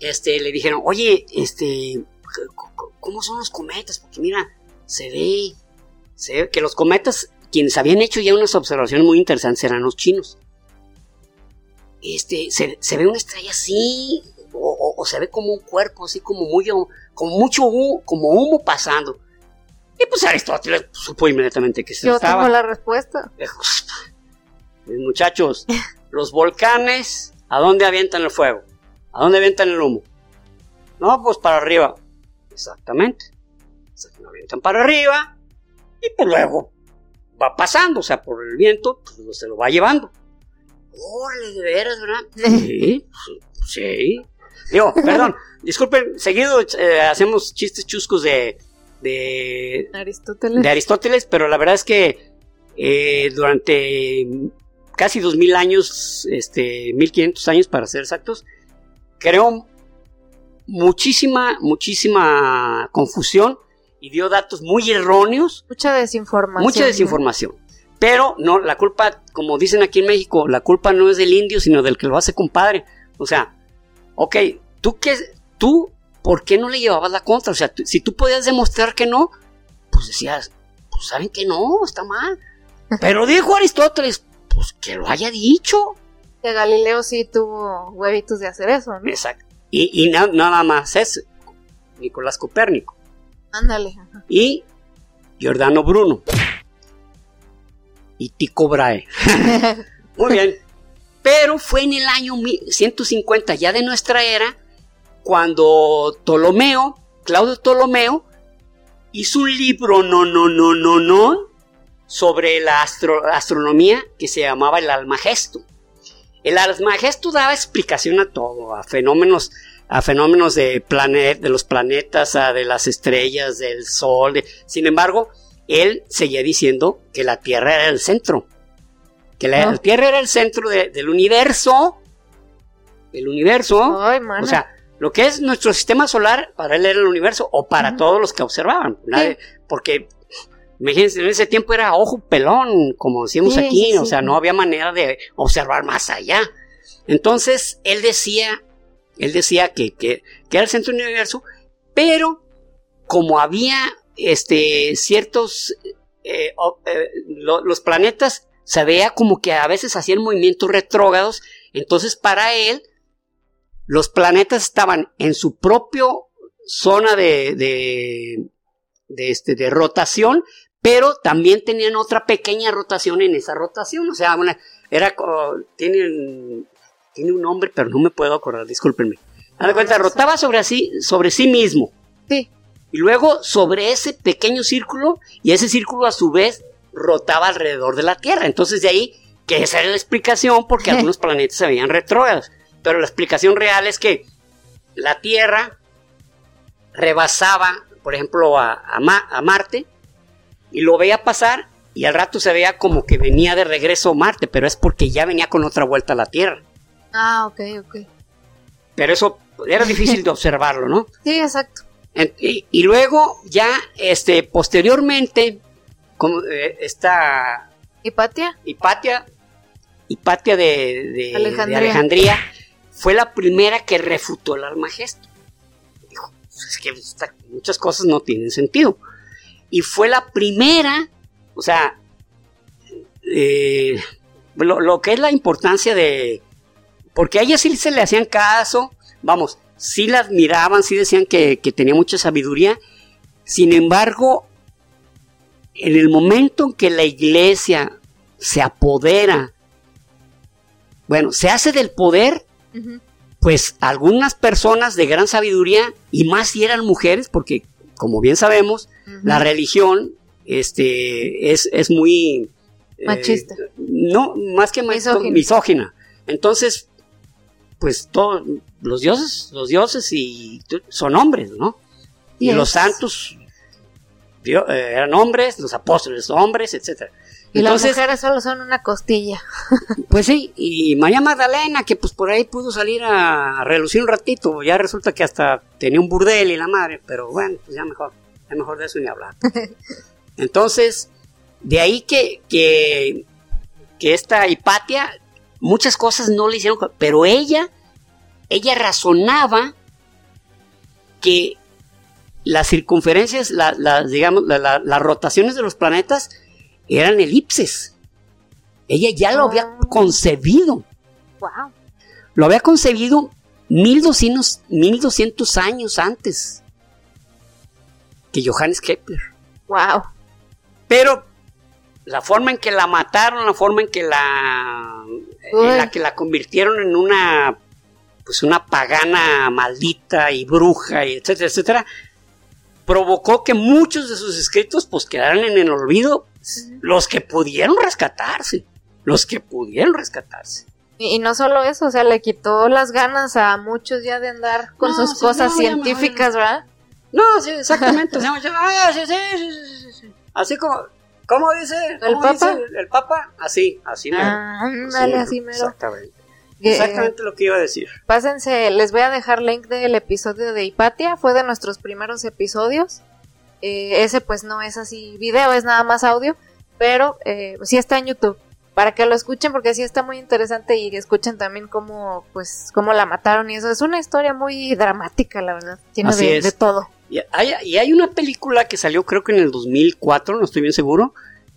este, le dijeron, oye, este, ¿cómo son los cometas? Porque mira, se ve, se ve que los cometas quienes habían hecho ya unas observaciones muy interesantes eran los chinos. Este, se, ve una estrella así, o, se ve como un cuerpo, así como muy, como mucho humo, como humo pasando. Y pues Aristóteles supo inmediatamente que se Yo tengo la respuesta. Muchachos, los volcanes, ¿a dónde avientan el fuego? ¿A dónde avientan el humo? No, pues para arriba. Exactamente. Se lo avientan para arriba y pues luego va pasando, o sea, por el viento, pues se lo va llevando. Órale, de veras, ¿verdad? Sí, sí. Digo, perdón, disculpen, seguido eh, hacemos chistes chuscos de, de Aristóteles. De Aristóteles, pero la verdad es que eh, durante casi dos mil años, este, 1500 años para ser exactos, creó muchísima, muchísima confusión y dio datos muy erróneos. Mucha desinformación. Mucha desinformación. Pero no, la culpa, como dicen aquí en México, la culpa no es del indio, sino del que lo hace compadre. O sea, ok, tú qué, tú, ¿por qué no le llevabas la contra? O sea, si tú podías demostrar que no, pues decías, pues saben que no, está mal. Pero dijo Aristóteles, pues que lo haya dicho. Que Galileo sí tuvo huevitos de hacer eso, ¿no? Exacto. Y, y nada más es Nicolás Copérnico. Ándale. Y Giordano Bruno. Y Tico Brahe. Muy bien. Pero fue en el año 150 ya de nuestra era cuando Ptolomeo, Claudio Ptolomeo, hizo un libro, no, no, no, no, no, sobre la astronomía que se llamaba el Almagesto. El Almagesto daba explicación a todo, a fenómenos, a fenómenos de, de los planetas, a de las estrellas, del Sol. Sin embargo, él seguía diciendo que la Tierra era el centro, que la, ah. Tierra era el centro del universo, el universo, o sea, lo que es nuestro sistema solar para él era el universo o para todos los que observaban, porque Imagínense, en ese tiempo era ojo pelón, como decimos aquí, o sea, no había manera de observar más allá. Entonces, él decía, él decía que, que, era el centro del universo, pero como había este, ciertos, eh, eh, los planetas se veía como que a veces hacían movimientos retrógrados, entonces para él, los planetas estaban en su propio zona de, de, de, este, de rotación, pero también tenían otra pequeña rotación en esa rotación, o sea, una, era, tiene, tiene un nombre, pero no me puedo acordar, discúlpenme. Haz de cuenta, rotaba sobre, sí, sobre sí mismo. Sí. Y luego sobre ese pequeño círculo, y ese círculo a su vez rotaba alrededor de la Tierra. Entonces de ahí, que esa era la explicación, porque algunos planetas se veían retrógrados. Pero la explicación real es que la Tierra rebasaba, por ejemplo, a, a Marte, y lo veía pasar y al rato se veía como que venía de regreso a Marte, pero es porque ya venía con otra vuelta a la Tierra. Ah, ok, ok. Pero eso era difícil de observarlo, ¿no? Sí, exacto. Y, luego ya, este, posteriormente, como eh, esta... Hipatia. Hipatia, Hipatia de, Alejandría. fue la primera que refutó el Almagesto. Dijo, pues es que muchas cosas no tienen sentido y fue la primera, o sea, eh, lo, que es la importancia de, porque a ella sí se le hacían caso, vamos, sí la admiraban, sí decían que, tenía mucha sabiduría, sin embargo, en el momento en que la iglesia se apodera, bueno, se hace del poder, pues algunas personas de gran sabiduría, y más si eran mujeres, porque como bien sabemos, la religión este, es, es muy... Eh, Machista. no, más que misógina. misógina. Entonces, pues todos los dioses, los dioses y son hombres, ¿no? Y los santos eh, eran hombres, los apóstoles hombres, etcétera. Y las mujeres solo son una costilla. Pues sí, y María Magdalena, que pues por ahí pudo salir a relucir un ratito, ya resulta que hasta tenía un burdel y la madre, pero bueno, pues ya mejor, es mejor de eso ni hablar. Entonces, de ahí que, que, que esta Hipatia, muchas cosas no le hicieron, pero ella, ella razonaba que las circunferencias, las, digamos, las rotaciones de los planetas eran elipses. Ella ya lo había ah. concebido. Wow. Lo había concebido 1200, 1200 años antes que Johannes Kepler. Wow. Pero la forma en que la mataron, la forma en que la en la que la convirtieron en una pues una pagana maldita y bruja y etcétera, etcétera, provocó que muchos de sus escritos pues quedaran en el olvido los que pudieron rescatarse, los que pudieron rescatarse. Y, no solo eso, o sea, le quitó las ganas a muchos ya de andar con sus cosas científicas, ¿verdad? No, sí, exactamente. así como, ¿cómo dice? ¿El Papa? el, Papa, así, así mero. Ah, dale, así mero. Exactamente. Exactamente lo que iba a decir. Pásense, les voy a dejar link del episodio de Hipatia, fue de nuestros primeros episodios. Eh, ese pues no es así video, es nada más audio, pero eh, sí está en YouTube. Para que lo escuchen porque sí está muy interesante y escuchen también cómo pues cómo la mataron y eso. Es una historia muy dramática, la verdad. Tiene de, todo. Y hay, y hay, una película que salió creo que en el 2004, no estoy bien seguro,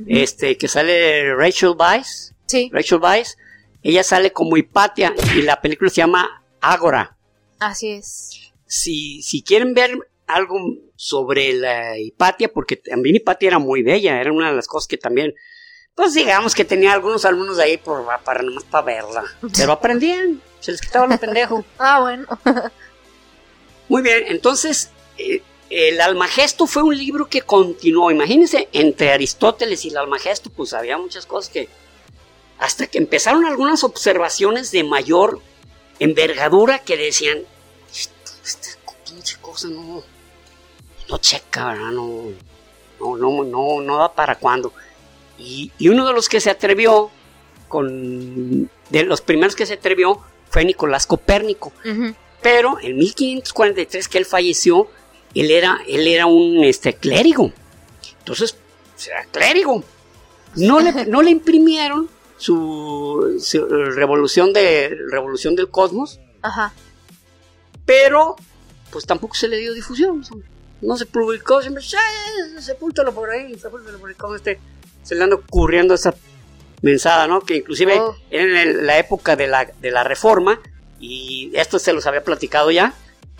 este que sale Rachel Weisz. Sí. Rachel Weisz. Ella sale como Hipatia y la película se llama Ágora. Así es. Si, si quieren ver algo sobre la Hipatia, porque también Hipatia era muy bella, era una de las cosas que también, pues digamos que tenía algunos alumnos ahí por, para nomás para verla, pero aprendían, se les quitaba lo pendejo. ah, bueno. Muy bien, entonces eh, el Almagesto fue un libro que continuó. Imagínense, entre Aristóteles y el Almagesto, pues había muchas cosas que. Hasta que empezaron algunas observaciones de mayor envergadura que decían: Esta pinche cosa no. No checa, ¿verdad? No. No, no, no, no da para cuándo. Y, uno de los que se atrevió, con. De los primeros que se atrevió, fue Nicolás Copérnico. Pero en 1543 que él falleció, él era, él era un este, clérigo. Entonces, era clérigo. No le, no le imprimieron su, revolución, de, revolución del cosmos. Ajá. Pero, pues tampoco se le dio difusión. No se publicó, siempre, sepúltalo por ahí, sepúltalo por ahí, este, se le anda ocurriendo esa mensada, ¿no? Que inclusive oh. en la época de la, de la reforma, y esto se los había platicado ya,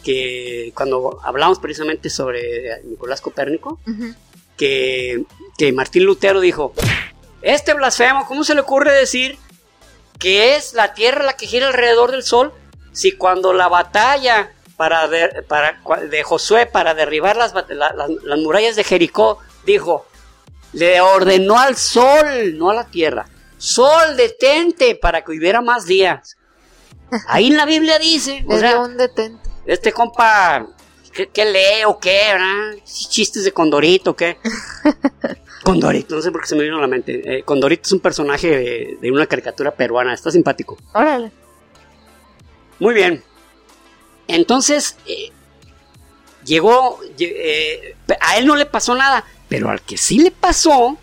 que cuando hablamos precisamente sobre Nicolás Copérnico, que, que Martín Lutero dijo, este blasfemo, ¿cómo se le ocurre decir que es la Tierra la que gira alrededor del Sol si cuando la batalla para de, para, de Josué para derribar las, las murallas de Jericó dijo, le ordenó al Sol, no a la Tierra, Sol, detente para que hubiera más días. Ahí en la Biblia dice, o sea, un detente este compa, ¿qué, lee o qué? ¿verdad? ¿Chistes de Condorito qué? Condorito, no sé por qué se me vino a la mente. Eh, Condorito es un personaje de, una caricatura peruana, está simpático. Órale. Muy bien. Entonces, eh, llegó, eh, a él no le pasó nada, pero al que sí le pasó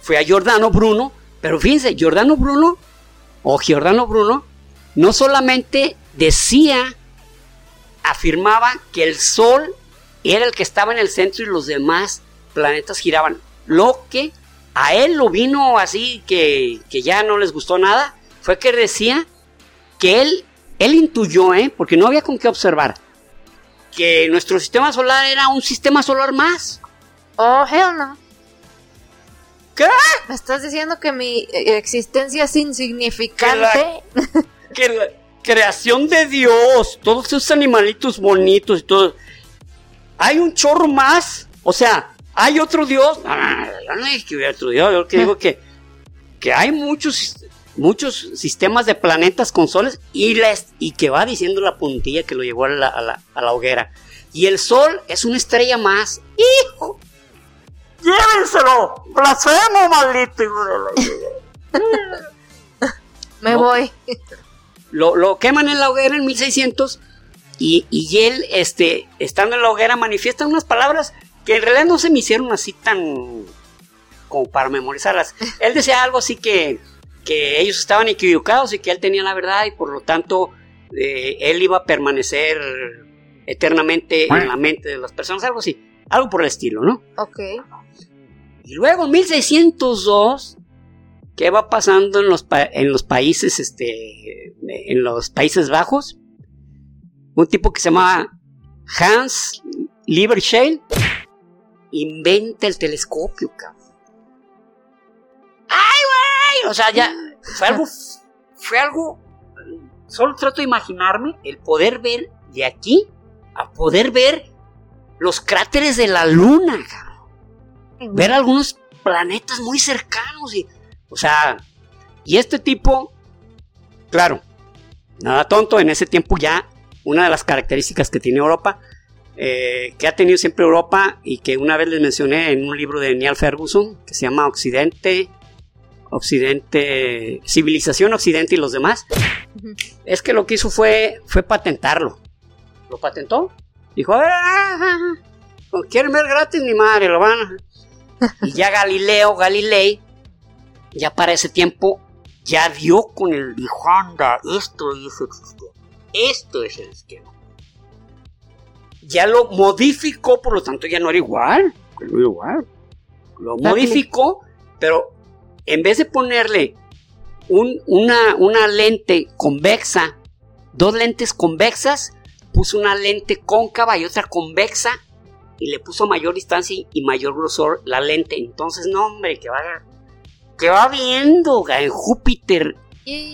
fue a Giordano Bruno. Pero fíjense, Giordano Bruno, o Giordano Bruno, no solamente decía afirmaba que el Sol era el que estaba en el centro y los demás planetas giraban. Lo que a él lo vino así que, ya no les gustó nada fue que decía que él, él intuyó, ¿eh? porque no había con qué observar, que nuestro sistema solar era un sistema solar más. Oh, hell no. ¿Qué? ¿Me estás diciendo que mi existencia es insignificante? Que, creación de Dios, todos esos animalitos bonitos y todo. Hay un chorro más, o sea, hay otro Dios. No, yo no dije que hubiera otro Dios, yo que digo que, que hay muchos, muchos sistemas de planetas con soles y, les, y que va diciendo la puntilla que lo llevó a la, a la, hoguera. Y el sol es una estrella más. ¡Hijo! ¡Llévenselo! ¡Blasfemo, maldito! Me voy lo, queman en la hoguera en 1600 y, y, él, este, estando en la hoguera, manifiesta unas palabras que en realidad no se me hicieron así tan como para memorizarlas. Él decía algo así que, que ellos estaban equivocados y que él tenía la verdad y por lo tanto eh, él iba a permanecer eternamente en la mente de las personas, algo así, algo por el estilo, ¿no? Ok. Y luego en 1602 ¿Qué va pasando en los, en los países, este, en los Países Bajos? Un tipo que se llama Hans Lieberschel inventa el telescopio, cabrón. ¡Ay, güey! O sea, ya fue algo, fue algo, solo trato de imaginarme el poder ver de aquí a poder ver los cráteres de la luna, cabrón. Ver algunos planetas muy cercanos y o sea, y este tipo, claro, nada tonto, en ese tiempo ya una de las características que tiene Europa, eh, que ha tenido siempre Europa y que una vez les mencioné en un libro de Neil Ferguson, que se llama Occidente, Occidente, Civilización Occidente y los demás, es que lo que hizo fue, fue patentarlo. Lo patentó. Dijo, ah, quieren ver gratis ni madre, lo van. Y ya Galileo, Galilei, ya para ese tiempo ya dio con el dijo, anda, esto es el sistema. Esto es el esquema. Ya lo modificó, por lo tanto ya no era igual. No era igual. Lo modificó, pero en vez de ponerle una, una lente convexa, dos lentes convexas, puso una lente cóncava y otra convexa y le puso mayor distancia y mayor grosor la lente. Entonces, no, hombre, que vaya que va viendo en Júpiter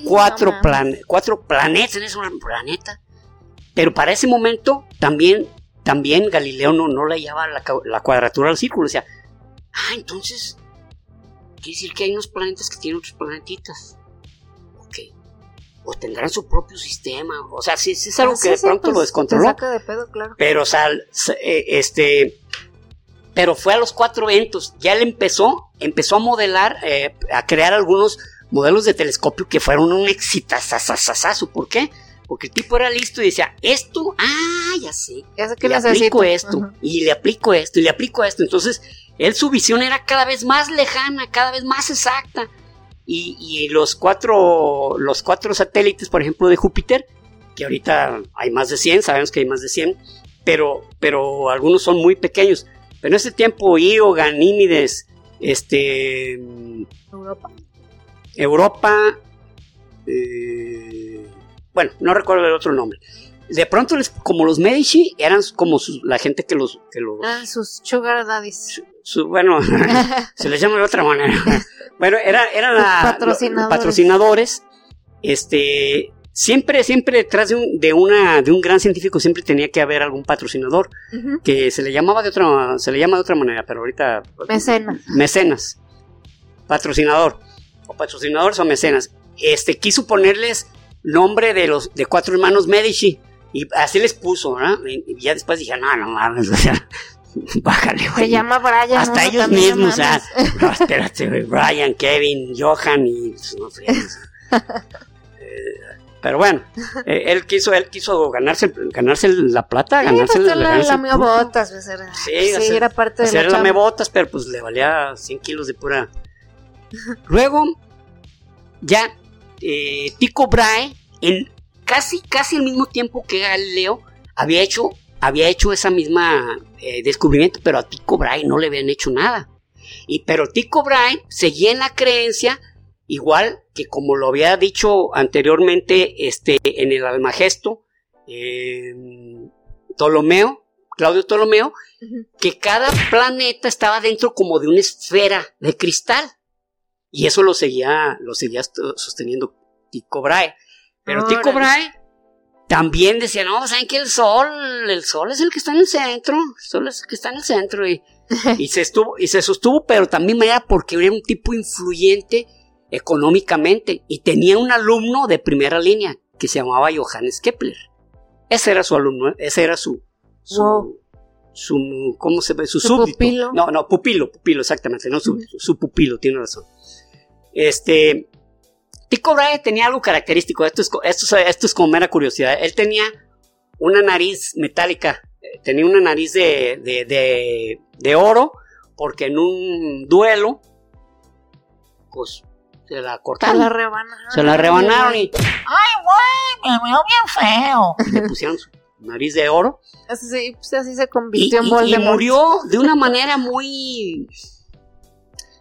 cuatro, cuatro planetas, es un planeta, Pero para ese momento también, también Galileo no, no le hallaba la, cuadratura del círculo. O sea, ah, entonces, quiere decir que hay unos planetas que tienen otros planetitas. Ok. O tendrán su propio sistema. O sea, sí, es algo ah, que de pronto lo pues, descontroló. de pedo, claro. Pero, o sea, eh, este. Pero fue a los cuatro eventos. Ya él empezó, empezó a modelar, eh, a crear algunos modelos de telescopio que fueron un exitazazazazo. ¿Por qué? Porque el tipo era listo y decía, esto, ah, ya sé, le aplico esto, y le aplico esto, y le aplico esto. Entonces, él su visión era cada vez más lejana, cada vez más exacta. Y, los, cuatro, los cuatro satélites, por ejemplo, de Júpiter, que ahorita hay más de 100, sabemos que hay más de 100, pero, pero algunos son muy pequeños. Pero en ese tiempo, Io, Ganímides, este... Europa. Europa, eh, bueno, no recuerdo el otro nombre. De pronto, como los Medici eran como la gente que los, que los... Ah, sus sugar daddies. bueno, se les llama de otra manera. bueno, era, eran patrocinadores. patrocinadores. Este, siempre, siempre detrás de un, de, una, de un gran científico siempre tenía que haber algún patrocinador que se le llamaba de otra, se le llama de otra manera, pero ahorita... Mecenas. Mecenas. Patrocinador o patrocinadores o mecenas, este, quiso ponerles nombre de los de cuatro hermanos Medici. Y así les puso, ¿no? Y ya después dije, no, no mames, o sea, bájale, güey. Se llama Brian. Hasta ellos mismos, o sea, no, espérate, Brian, Kevin, Johan y pues, no. Eh, pero bueno, eh, él quiso, él quiso ganarse, ganarse la plata, ganarse, pues, la, la, la botas, pues, era, sí, sí era parte de la, la botas, pero pues le valía 100 kilos de pura Luego, ya eh, Tycho Brahe, en casi, casi al mismo tiempo que Galileo, había hecho, había hecho esa misma eh, descubrimiento, pero a Tycho Brahe no le habían hecho nada. Y, pero Tycho Brahe seguía en la creencia, igual que como lo había dicho anteriormente este, en el Almagesto, eh, Ptolomeo, Claudio Ptolomeo, que cada planeta estaba dentro como de una esfera de cristal. Y eso lo seguía, lo seguía sosteniendo Tico Brahe. Pero Tico Brahe también decía, no, ¿saben que el sol, el sol es el que está en el centro, el sol es el que está en el centro y, y se estuvo, y se sostuvo, pero también era porque era un tipo influyente económicamente y tenía un alumno de primera línea que se llamaba Johannes Kepler. Ese era su alumno, ese era su, su, su ¿cómo se ve? Su, Pupilo. No, no, pupilo, pupilo, exactamente, no su, su pupilo, tiene razón. Este, Tico Brahe tenía algo característico, esto es, esto, esto es como mera curiosidad. Él tenía una nariz metálica, eh, tenía una nariz de, de, de, oro, porque en un duelo, pues se la cortaron. Se la rebanaron. Se la rebanaron y. ¡Ay, güey! Me veo bien feo. Y le pusieron su nariz de oro. Así, pues así se convirtió en Voldemort. Y murió de una manera muy.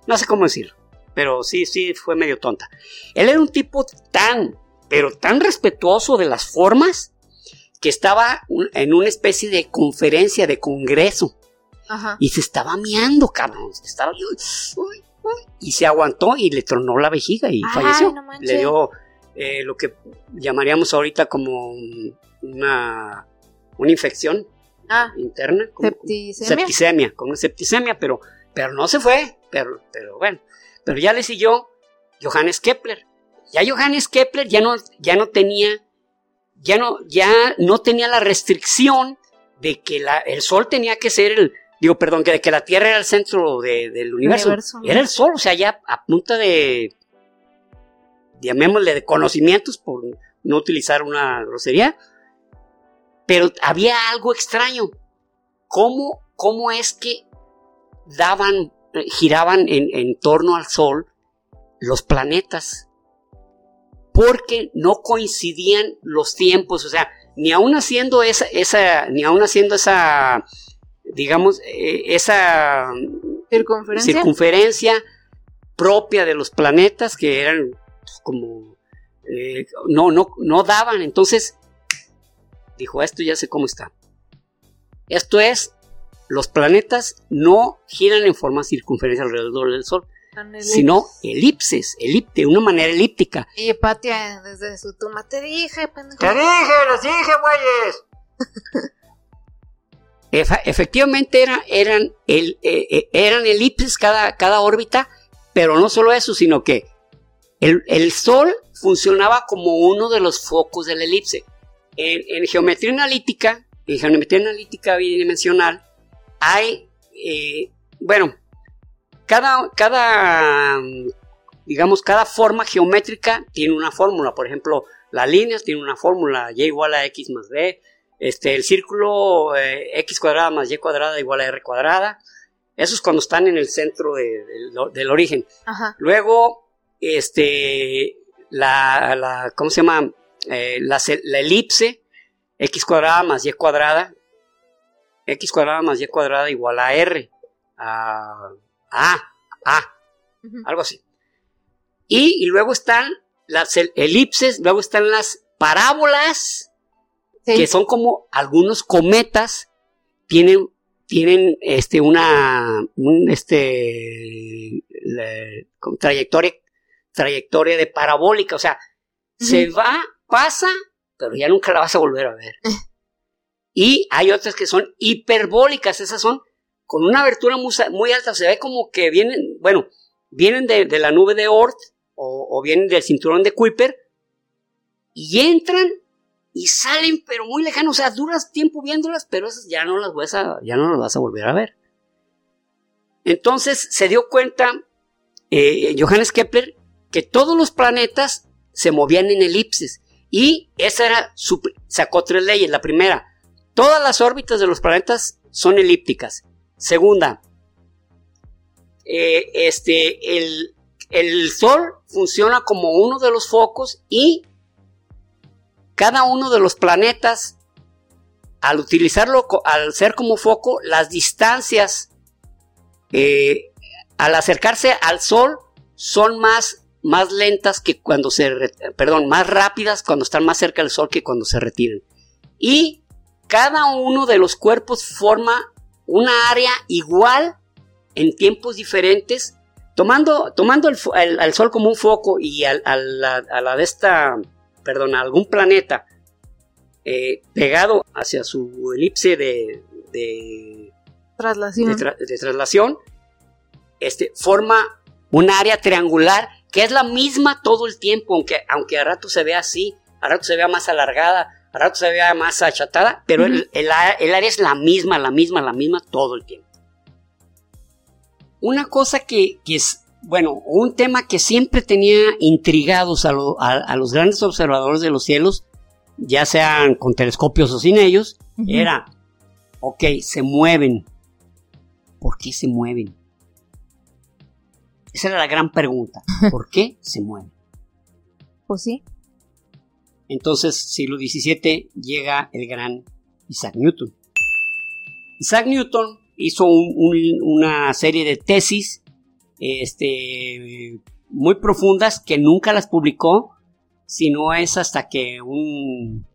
No sé cómo decirlo pero sí, sí, fue medio tonta. Él era un tipo tan, pero tan respetuoso de las formas, que estaba en una especie de conferencia, de congreso. Y se estaba miando, cabrón. Estaba, y se aguantó y le tronó la vejiga y falleció. le dio eh, lo que llamaríamos ahorita como una, una infección ah. interna. septicemia. septicemia. Con una septicemia, pero, pero no se fue. Pero, pero bueno. Pero ya le siguió Johannes Kepler. Ya Johannes Kepler ya no, ya no tenía, ya no, ya no tenía la restricción de que el Sol tenía que ser el, digo, perdón, que, que la Tierra era el centro del universo. Era el Sol, o sea, ya a punta de, llamémosle, de conocimientos, por no utilizar una grosería, pero había algo extraño. ¿Cómo, cómo es que daban giraban en, torno al Sol los planetas, porque no coincidían los tiempos, o sea, ni aún haciendo esa, esa ni aún haciendo esa, digamos, eh, esa circunferencia. propia de los planetas que eran pues, como eh, no, no, no daban. Entonces dijo, esto ya sé cómo está. Esto es los planetas no giran en forma circunferencia alrededor del Sol. sino elipses, elipte, de una manera elíptica. Y Patia desde su tumba, te dije, pendejo. Te dije, les dije, güeyes. efectivamente era, eran, el, eh, eh, eran elipses cada, cada órbita, pero no solo eso, sino que el, el, Sol funcionaba como uno de los focos de la elipse. En, en geometría analítica, en geometría analítica bidimensional, hay, eh, bueno, cada, cada, digamos, cada forma geométrica tiene una fórmula. Por ejemplo, las líneas tienen una fórmula, y igual a x más b. Este, el círculo eh, x cuadrada más y cuadrada igual a r cuadrada. Eso es cuando están en el centro del origen. Luego, este, la, la, ¿cómo se llama? Eh, la, la, elipse, x cuadrada más y cuadrada. x cuadrada más y cuadrada igual a r. A, a, a, algo así. Y, luego están las elipses, luego están las parábolas, que son como algunos cometas, tienen, tienen este, una, este, trayectoria, trayectoria de parabólica, o sea, se va, pasa, pero ya nunca la vas a volver a ver. Eh. Y hay otras que son hiperbólicas, esas son con una abertura muy, alta, se ve como que vienen, bueno, vienen de, la nube de Oort o, vienen del cinturón de Kuiper y entran y salen, pero muy lejanos, o sea, duras tiempo viéndolas, pero esas ya no las vas a, ya no las vas a volver a ver. Entonces se dio cuenta eh, Johannes Kepler que todos los planetas se movían en elipses y esa era su, sacó tres leyes. La primera, todas las órbitas de los planetas son elípticas. Segunda, eh, este, el, el Sol funciona como uno de los focos y cada uno de los planetas, al utilizarlo, al ser como foco, las distancias eh, al acercarse al Sol son más, más lentas que cuando se, perdón, más rápidas cuando están más cerca del Sol que cuando se retiran. Y cada uno de los cuerpos forma una área igual en tiempos diferentes, tomando, tomando el, al Sol como un foco y a, la, de esta, perdón, a algún planeta eh, pegado hacia su elipse de, de traslación, de, traslación este, forma un área triangular que es la misma todo el tiempo, aunque, aunque a rato se vea así, a rato se vea más alargada, a rato se vea más achatada, pero el, área es la misma, la misma, la misma todo el tiempo. Una cosa que, es, bueno, un tema que siempre tenía intrigados a, los grandes observadores de los cielos, ya sean con telescopios o sin ellos, era, ok, se mueven. ¿Por qué se mueven? Esa era la gran pregunta. ¿Por qué se mueven? Pues sí. Entonces, siglo XVII, llega el gran Isaac Newton. Isaac Newton hizo una serie de tesis este, muy profundas que nunca las publicó, sino es hasta que un,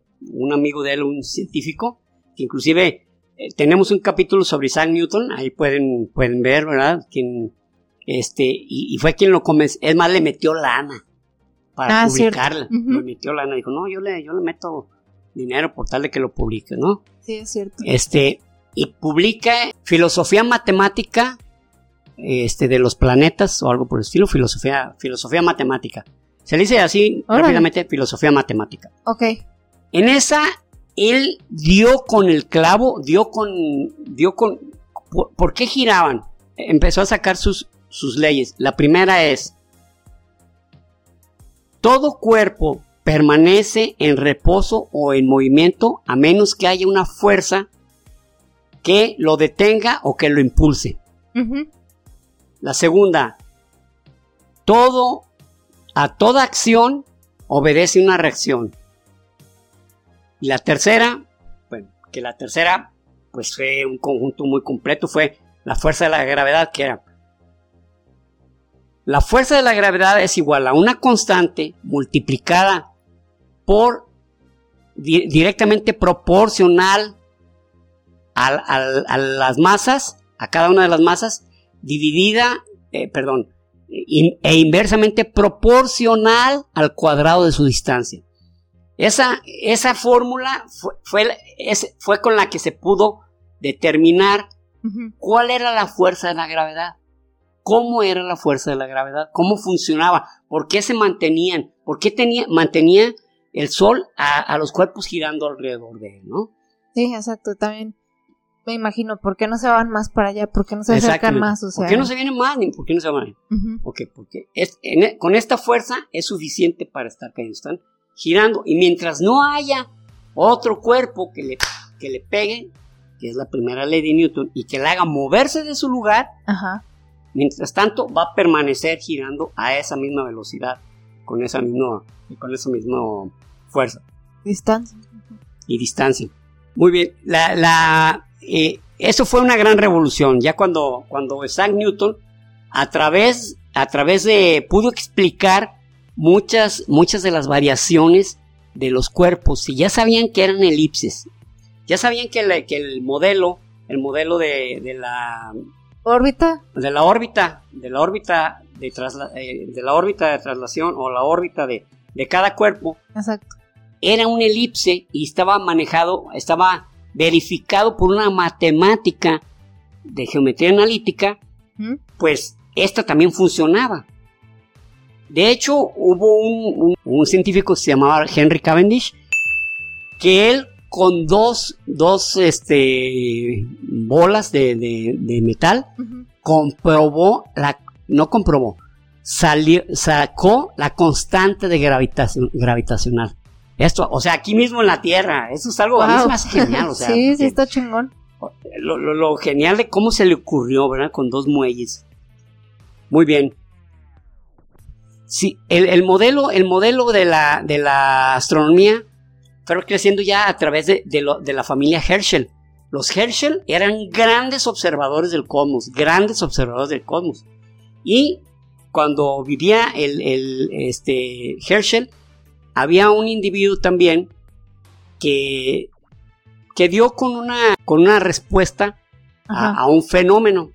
amigo de él, un científico, que inclusive eh, tenemos un capítulo sobre Isaac Newton, ahí pueden, pueden ver, ¿verdad? Quien, este, y, y, fue quien lo convenció, es más, le metió lana para ah, publicarla. Lo metió lana, dijo, no, yo le, yo le meto dinero por tal de que lo publique, ¿no? Sí, es cierto. Este, y publica filosofía matemática este, de los planetas o algo por el estilo, filosofía, filosofía matemática. Se le dice así rápidamente filosofía matemática. Ok. En esa, él dio con el clavo, dio con, dio con, ¿por, qué giraban? Empezó a sacar sus, sus leyes. La primera es, todo cuerpo permanece en reposo o en movimiento a menos que haya una fuerza que lo detenga o que lo impulse. La segunda, todo, a toda acción obedece una reacción. Y la tercera, bueno, que la tercera, pues fue un conjunto muy completo, fue la fuerza de la gravedad, que era la fuerza de la gravedad es igual a una constante multiplicada por directamente proporcional a, las masas, a cada una de las masas, dividida, eh, perdón, e inversamente proporcional al cuadrado de su distancia. Esa, esa fórmula fue, fue, fue, con la que se pudo determinar cuál era la fuerza de la gravedad, cómo era la fuerza de la gravedad, cómo funcionaba, por qué se mantenían, por qué tenía, mantenía el Sol a, los cuerpos girando alrededor de él, ¿no? Sí, exacto, también me imagino, ¿por qué no se van más para allá? ¿Por qué no se acercan más? O sea, ¿Por qué no se vienen más? ¿Por qué no se van? Porque es, e, con esta fuerza es suficiente para estar cayendo. Están girando. Y mientras no haya otro cuerpo que le, que le pegue, que es la primera ley de Newton, y que le haga moverse de su lugar, mientras tanto va a permanecer girando a esa misma velocidad, con esa misma, con esa misma fuerza. Distancia. Y distancia. Muy bien. La, la, eh, eso fue una gran revolución. Ya cuando, cuando Isaac Newton, a través, a través de, pudo explicar muchas, muchas de las variaciones de los cuerpos y ya sabían que eran elipses. Ya sabían que, que el modelo, el modelo de, de, la órbita, de la órbita, de la órbita de, eh, de la órbita de traslación o la órbita de, de cada cuerpo, Exacto. era un elipse y estaba manejado, estaba verificado por una matemática de geometría analítica, pues esta también funcionaba. De hecho, hubo un, científico que se llamaba Henry Cavendish, que él con dos, dos este, bolas de, metal comprobó, la, no comprobó, salió, sacó la constante de gravitación, gravitacional. Esto, o sea, aquí mismo en la Tierra, eso es algo más genial, o sea. sí, sí, está chingón. Lo, genial de cómo se le ocurrió, ¿verdad? Con dos muelles. Muy bien. Sí, el, modelo, el modelo de la, de la astronomía fue creciendo ya a través de, de, la familia Herschel. Los Herschel eran grandes observadores del cosmos, grandes observadores del cosmos. Y cuando vivía el, el este, Herschel, había un individuo también que, que dio con una, con una respuesta a, un fenómeno,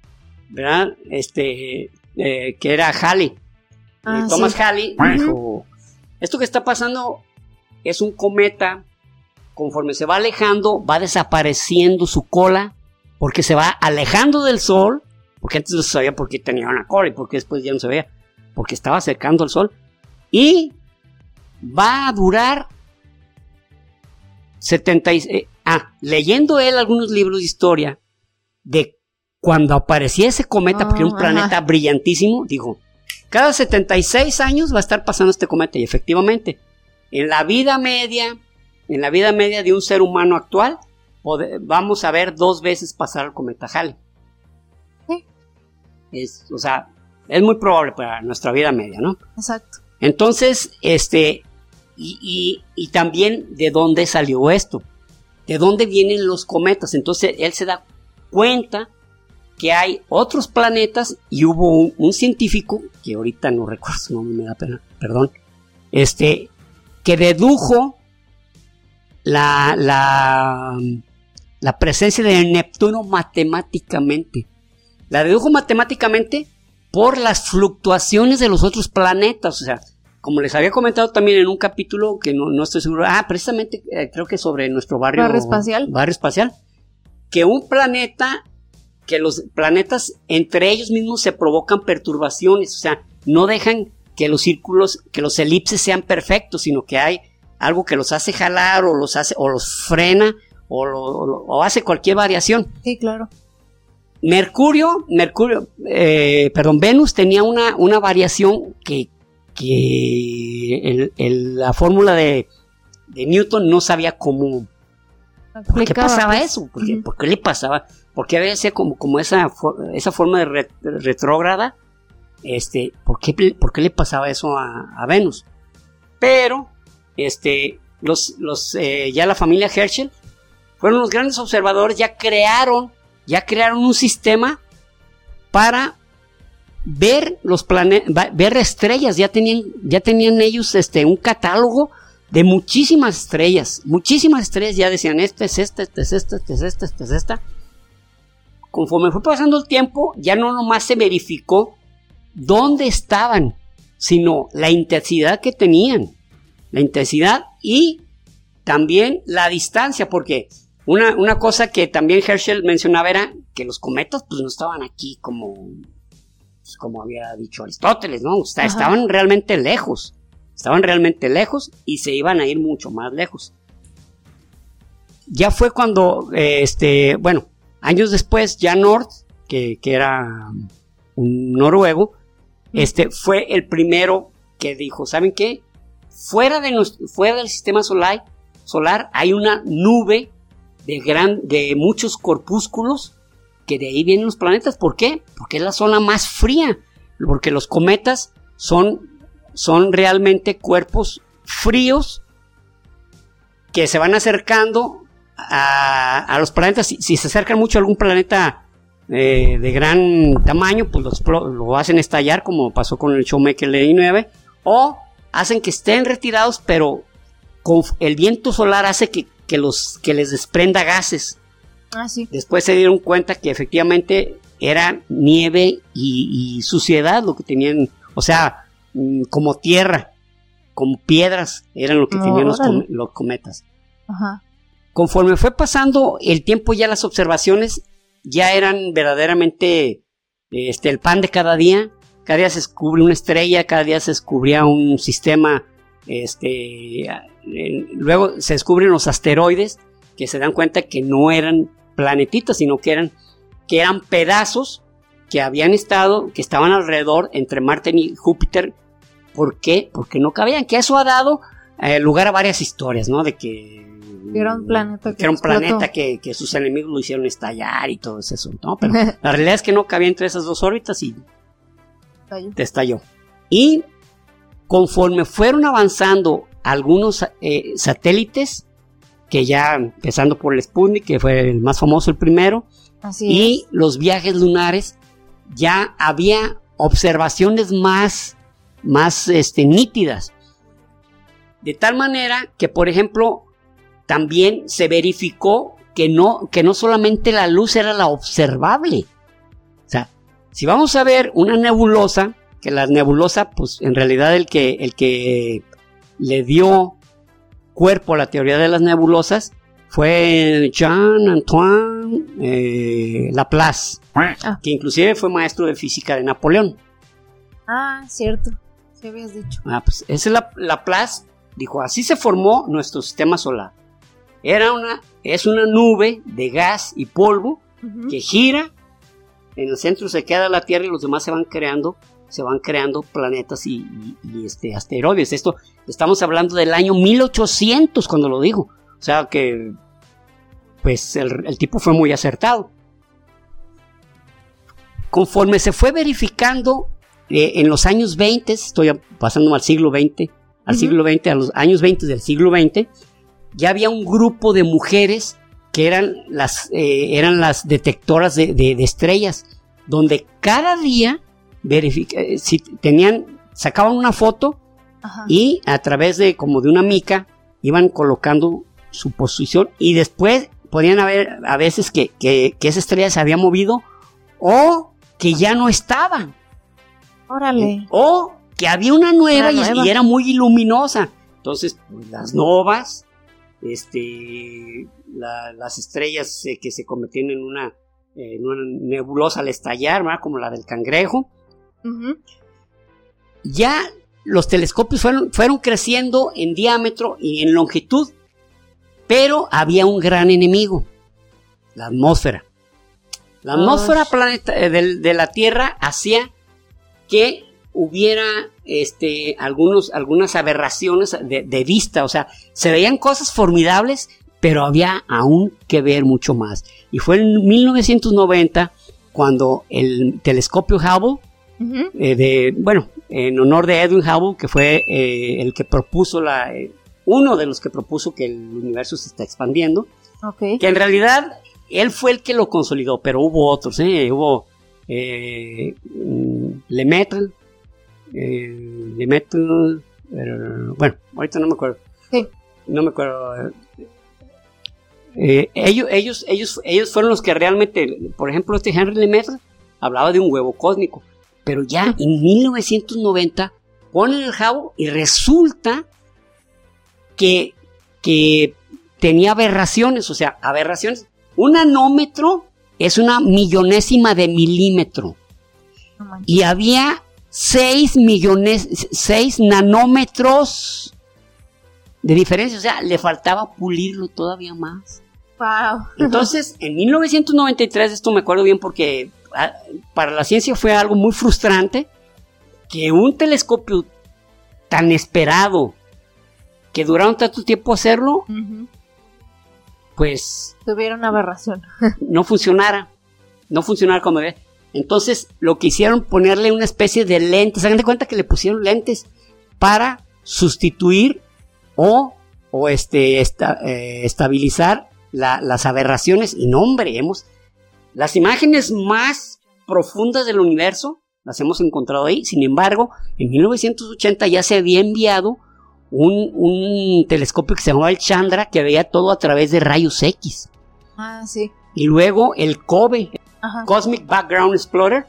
¿verdad? Este, eh, que era Halley. Ah, Thomas Halley dijo, esto que está pasando es un cometa, conforme se va alejando, va desapareciendo su cola, porque se va alejando del Sol, porque antes no se sabía por qué tenía una cola y porque después ya no se veía, porque estaba acercando al Sol, y va a durar 76. Eh, ah, leyendo él algunos libros de historia de cuando aparecía ese cometa, porque era un ah, planeta brillantísimo, dijo, cada 76 años va a estar pasando este cometa y efectivamente, en la vida media, en la vida media de un ser humano actual, vamos a ver dos veces pasar el cometa Halley. Es, o sea, es muy probable para nuestra vida media, ¿no? Exacto. Entonces, este, y, también de dónde salió esto, de dónde vienen los cometas. Entonces él se da cuenta que hay otros planetas y hubo un, científico, que ahorita no recuerdo su nombre, me da pena, perdón, este, que dedujo la, la, la presencia de Neptuno matemáticamente. La dedujo matemáticamente por las fluctuaciones de los otros planetas, o sea, como les había comentado también en un capítulo que no, estoy seguro, ah, precisamente eh, creo que sobre nuestro barrio, barrio espacial. Barrio espacial, que un planeta, que los planetas entre ellos mismos se provocan perturbaciones, o sea, no dejan que los círculos, que los elipses sean perfectos, sino que hay algo que los hace jalar o los hace o los frena o, o hace cualquier variación. Sí, claro. Mercurio, Mercurio, eh, perdón, Venus tenía una, una variación que que la fórmula de, Newton no sabía cómo... ¿Por qué pasaba eso? ¿Por qué, le pasaba? Porque a veces como, como esa, esa forma de retrógrada, este, ¿por qué, le pasaba eso a, Venus? Pero, este, los, los, eh, ya la familia Herschel fueron los grandes observadores, ya crearon, ya crearon un sistema para ver los planetas, ver estrellas, ya tenían, ya tenían ellos este, un catálogo de muchísimas estrellas, muchísimas estrellas, ya decían, este es esta, este es esta, este es esta, este es esta. Conforme fue pasando el tiempo, ya no nomás se verificó dónde estaban, sino la intensidad que tenían. La intensidad y también la distancia, porque una, una, cosa que también Herschel mencionaba era que los cometas pues no estaban aquí como, pues, como había dicho Aristóteles, ¿no? estaban realmente lejos, estaban realmente lejos y se iban a ir mucho más lejos. Ya fue cuando, este, bueno, años después, ya North, que, que era un noruego, este, fue el primero que dijo, ¿saben qué? Fuera, de fuera del sistema solar, solar hay una nube de, gran, de muchos corpúsculos que de ahí vienen los planetas. ¿Por qué? Porque es la zona más fría. Porque los cometas son, son realmente cuerpos fríos que se van acercando a, los planetas. Si, se acercan mucho a algún planeta eh, de gran tamaño, pues lo hacen estallar, como pasó con el Shoemaker LI9, o hacen que estén retirados, pero el viento solar hace que, los, que les desprenda gases. Ah, Después se dieron cuenta que efectivamente era nieve y, suciedad lo que tenían, o sea, mm, como tierra, como piedras, eran lo que tenían los, los, cometas. Ajá. Conforme fue pasando el tiempo, ya las observaciones ya eran verdaderamente este, el pan de cada día. Cada día se descubre una estrella, cada día se descubría un sistema. Este, luego se descubren los asteroides que se dan cuenta que no eran planetitas, sino que eran, que eran pedazos que habían estado, que estaban alrededor entre Marte y Júpiter. ¿Por qué? Porque no cabían. Que eso ha dado eh, lugar a varias historias, ¿no? De que era un planeta que, era un planeta que, sus enemigos lo hicieron estallar y todo eso, ¿no? Pero la realidad es que no cabía entre esas dos órbitas y te estalló. Y conforme fueron avanzando algunos eh, satélites, que ya empezando por el Sputnik, que fue el más famoso el primero, y los viajes lunares, ya había observaciones más, más este, nítidas. De tal manera que, por ejemplo, también se verificó que no, que no solamente la luz era la observable. O sea, si vamos a ver una nebulosa, que la nebulosa, pues en realidad el que, el que le dio cuerpo a la teoría de las nebulosas fue Jean Antoine eh, Laplace, ah. que inclusive fue maestro de física de Napoleón. Ah, cierto, se habías dicho. Ah, pues ese Laplace dijo, así se formó nuestro sistema solar. Era una, es una nube de gas y polvo que gira, en el centro se queda la Tierra y los demás se van creando, se van creando planetas y, este, asteroides. Esto estamos hablando del año 1800 cuando lo dijo. O sea que, pues el, tipo fue muy acertado. Conforme se fue verificando eh, en los años 20, estoy pasando al siglo XX, al siglo XX, a los años 20 del siglo XX, ya había un grupo de mujeres que eran las, eh, eran las detectoras de, estrellas, donde cada día verifica, eh, si tenían, sacaban una foto y a través de como de una mica iban colocando su posición y después podían haber a veces que, esa estrella se había movido o que ya no estaba. Órale. O que había una nueva, Y, era muy luminosa. Entonces, pues, las novas este, las estrellas eh, que se convertían en una, nebulosa al estallar, como la del cangrejo. Ya los telescopios fueron, fueron creciendo en diámetro y en longitud, pero había un gran enemigo, la atmósfera. La atmósfera planeta, eh, de la Tierra hacía que hubiera este, algunos, algunas aberraciones de, vista, o sea, se veían cosas formidables, pero había aún que ver mucho más. Y fue en 1990 cuando el telescopio Hubble, eh, de, bueno, en honor de Edwin Hubble, que fue eh, el que propuso la, eh, uno de los que propuso que el universo se está expandiendo, que en realidad él fue el que lo consolidó, pero hubo otros, hubo mm, Lemaitre, de Metal, bueno, ahorita no me acuerdo. No me acuerdo. Eh, ellos, ellos, ellos, ellos fueron los que realmente, por ejemplo, este Henry Lemaitre hablaba de un huevo cósmico, Pero ya en 1990 ponen el Hubble y resulta que, que tenía aberraciones, o sea, aberraciones. Un nanómetro es una millonésima de milímetro. y había 6 millones, 6 nanómetros de diferencia, o sea, le faltaba pulirlo todavía más. Wow. Entonces, en 1993, esto me acuerdo bien porque para la ciencia fue algo muy frustrante que un telescopio tan esperado que duraron tanto tiempo hacerlo, pues... Tuvieron una aberración. no funcionara, no funcionara como ve. Entonces, lo que hicieron ponerle una especie de lentes, hagan de cuenta que le pusieron lentes para sustituir o, o este, eh, estabilizar las aberraciones. Y no, hombre, hemos, las imágenes más profundas del universo las hemos encontrado ahí. Sin embargo, en 1980 ya se había enviado un, telescopio que se llamaba el Chandra que veía todo a través de rayos X. Ah, sí. Y luego el COBE, Cosmic Background Explorer,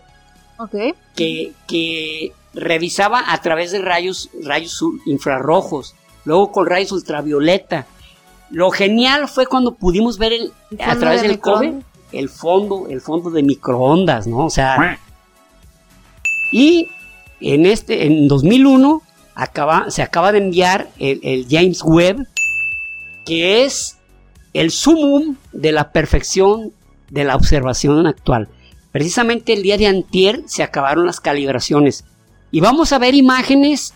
que, que revisaba a través de rayos, rayos infrarrojos, luego con rayos ultravioleta. Lo genial fue cuando pudimos ver el, a través del COBE el fondo, el fondo de microondas, ¿no? O sea, y en este, en 2001 acaba, se acaba de enviar el, James Webb, que es el sumum de la perfección de la observación actual. Precisamente el día de antier se acabaron las calibraciones y vamos a ver imágenes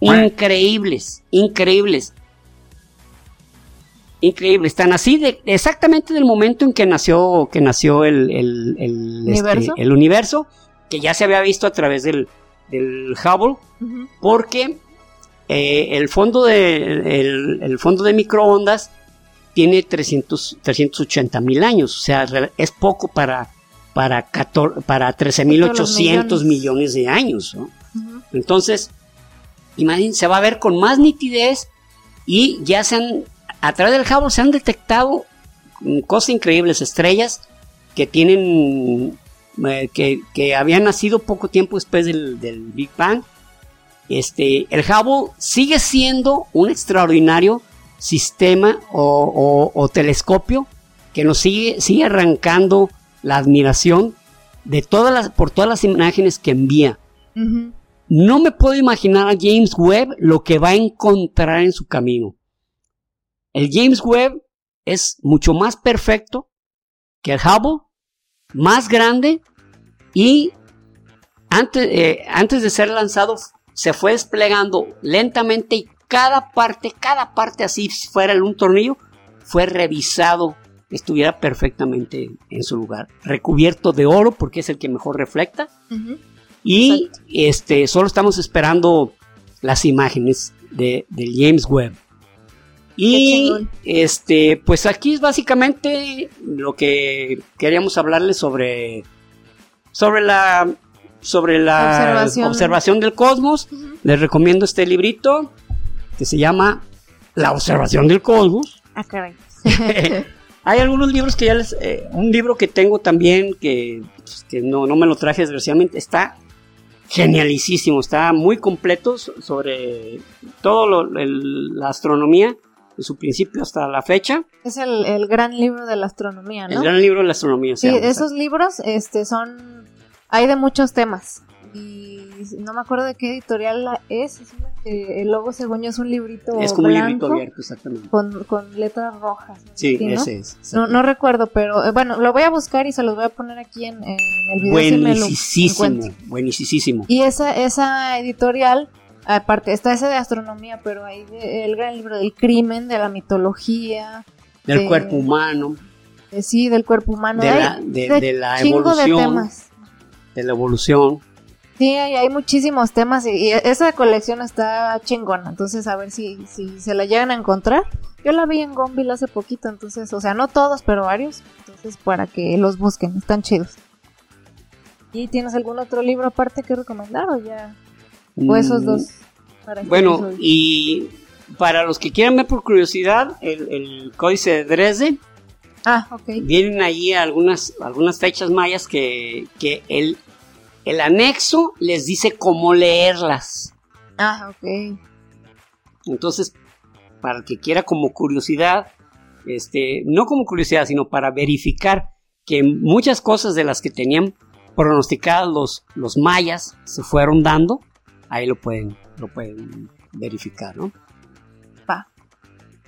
increíbles, increíbles. Increíbles, están así de exactamente del momento en que nació, que nació el, este, el universo, que ya se había visto a través del, del Hubble, porque eh, el, fondo de, el, fondo de microondas tiene 300, 380 mil años, o sea, es poco para, para, para 13.800 millones. de años. Entonces, imagínense, se va a ver con más nitidez y ya se han, a través del Hubble se han detectado cosas increíbles, estrellas que tienen eh, que, habían nacido poco tiempo después del, Big Bang. Este, el Hubble sigue siendo un extraordinario sistema o, telescopio que nos sigue, sigue arrancando la admiración de todas las, por todas las imágenes que envía. No me puedo imaginar a James Webb lo que va a encontrar en su camino. El James Webb es mucho más perfecto que el Hubble más grande y antes, eh, antes de ser lanzado se fue desplegando lentamente y cada parte, cada parte así fuera un tornillo, fue revisado estuviera perfectamente en su lugar, recubierto de oro porque es el que mejor reflecta. Y este solo estamos esperando las imágenes de, del James Webb. Y este, pues aquí es básicamente lo que queríamos hablarles sobre, sobre la, sobre la observación, del cosmos. Les recomiendo este librito que se llama La observación del cosmos. Ah. Hay algunos libros que ya les, eh, un libro que tengo también que, pues, que no, no me lo traje desgraciadamente, está genialísimo, está muy completo sobre todo la astronomía de su principio hasta la fecha. Es el, gran libro de la astronomía, ¿no? El gran libro de la astronomía, sí. esos libros este, son... Hay de muchos temas. Y no me acuerdo de qué editorial es. es el logo, según yo, es un librito Es como un librito abierto, exactamente. Con, con letras rojas. Sí, ese es. No, no, recuerdo, pero eh, bueno, lo voy a buscar y se los voy a poner aquí en, el video. Buenísimo, buenísimo. Y esa, esa editorial Aparte, está ese de astronomía, pero hay el gran libro del crimen, de la mitología. Del cuerpo humano. sí, del cuerpo humano. De, la, de, la evolución. De, la evolución. Sí, hay, muchísimos temas y, esa colección está chingona. Entonces, a ver si, si se la llegan a encontrar. Yo la vi en Gonville hace poquito, entonces, o sea, no todos, pero varios. Entonces, para que los busquen, están chidos. ¿Y tienes algún otro libro aparte que recomendar o ya? O esos mm, dos. bueno, y para los que quieran ver por curiosidad, el, códice de Dresde. Ah, Vienen ahí algunas, algunas fechas mayas que, que el, el anexo les dice cómo leerlas. Ah, ok. Entonces, para el que quiera como curiosidad, este, no como curiosidad, sino para verificar que muchas cosas de las que tenían pronosticadas los, los mayas se fueron dando, ahí lo pueden, lo pueden verificar, ¿no? Va.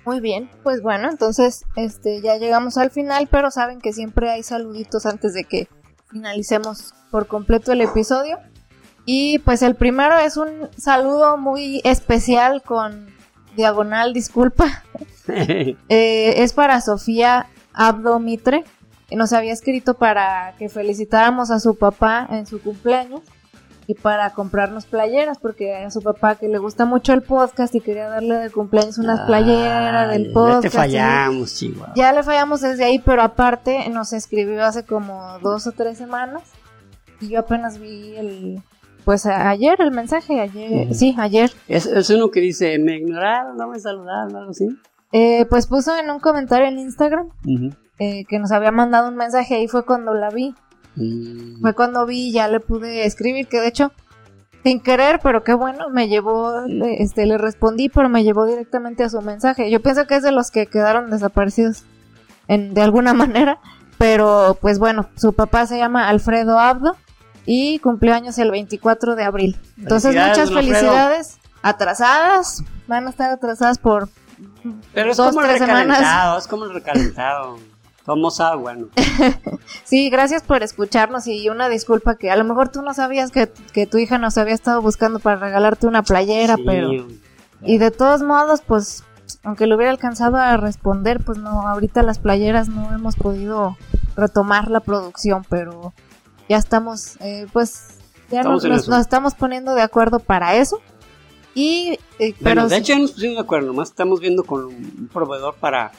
Muy bien, pues bueno, entonces este ya llegamos al final, pero saben que siempre hay saluditos antes de que finalicemos por completo el episodio. Y pues el primero es un saludo muy especial con diagonal, disculpa. Eh, es para Sofía Abdomitre. Nos había escrito para que felicitáramos a su papá en su cumpleaños y para comprarnos playeras, porque a su papá que le gusta mucho el podcast y quería darle de cumpleaños unas playeras del podcast. Ya te fallamos, Chihuahua. Ya le fallamos desde ahí, pero aparte nos escribió hace como dos o tres semanas y yo apenas vi el, pues ayer el mensaje, ayer, sí, ayer. Es, uno que dice, me ignoraron, no me saludaron, algo así. Eh, pues puso en un comentario en Instagram eh, que nos había mandado un mensaje y fue cuando la vi. Mm. Fue cuando vi y ya le pude escribir, que de hecho, sin querer, pero qué bueno, me llevó, este, le respondí, pero me llevó directamente a su mensaje. Yo pienso que es de los que quedaron desaparecidos en, de alguna manera, pero pues bueno, su papá se llama Alfredo Abdo y cumplió años el 24 de abril. Entonces muchas felicidades atrasadas, van a estar atrasadas por Pero es como el recalentado, es como recalentado. Vamos a, bueno. sí, gracias por escucharnos y una disculpa que a lo mejor tú no sabías que, tu hija nos había estado buscando para regalarte una playera, pero... Y de todos modos, pues, aunque lo hubiera alcanzado a responder, pues no, ahorita las playeras no hemos podido retomar la producción, pero ya estamos, eh, pues, ya nos, estamos poniendo de acuerdo para eso. Y, eh, bueno, de hecho ya nos pusimos de acuerdo, nomás estamos viendo con un proveedor para,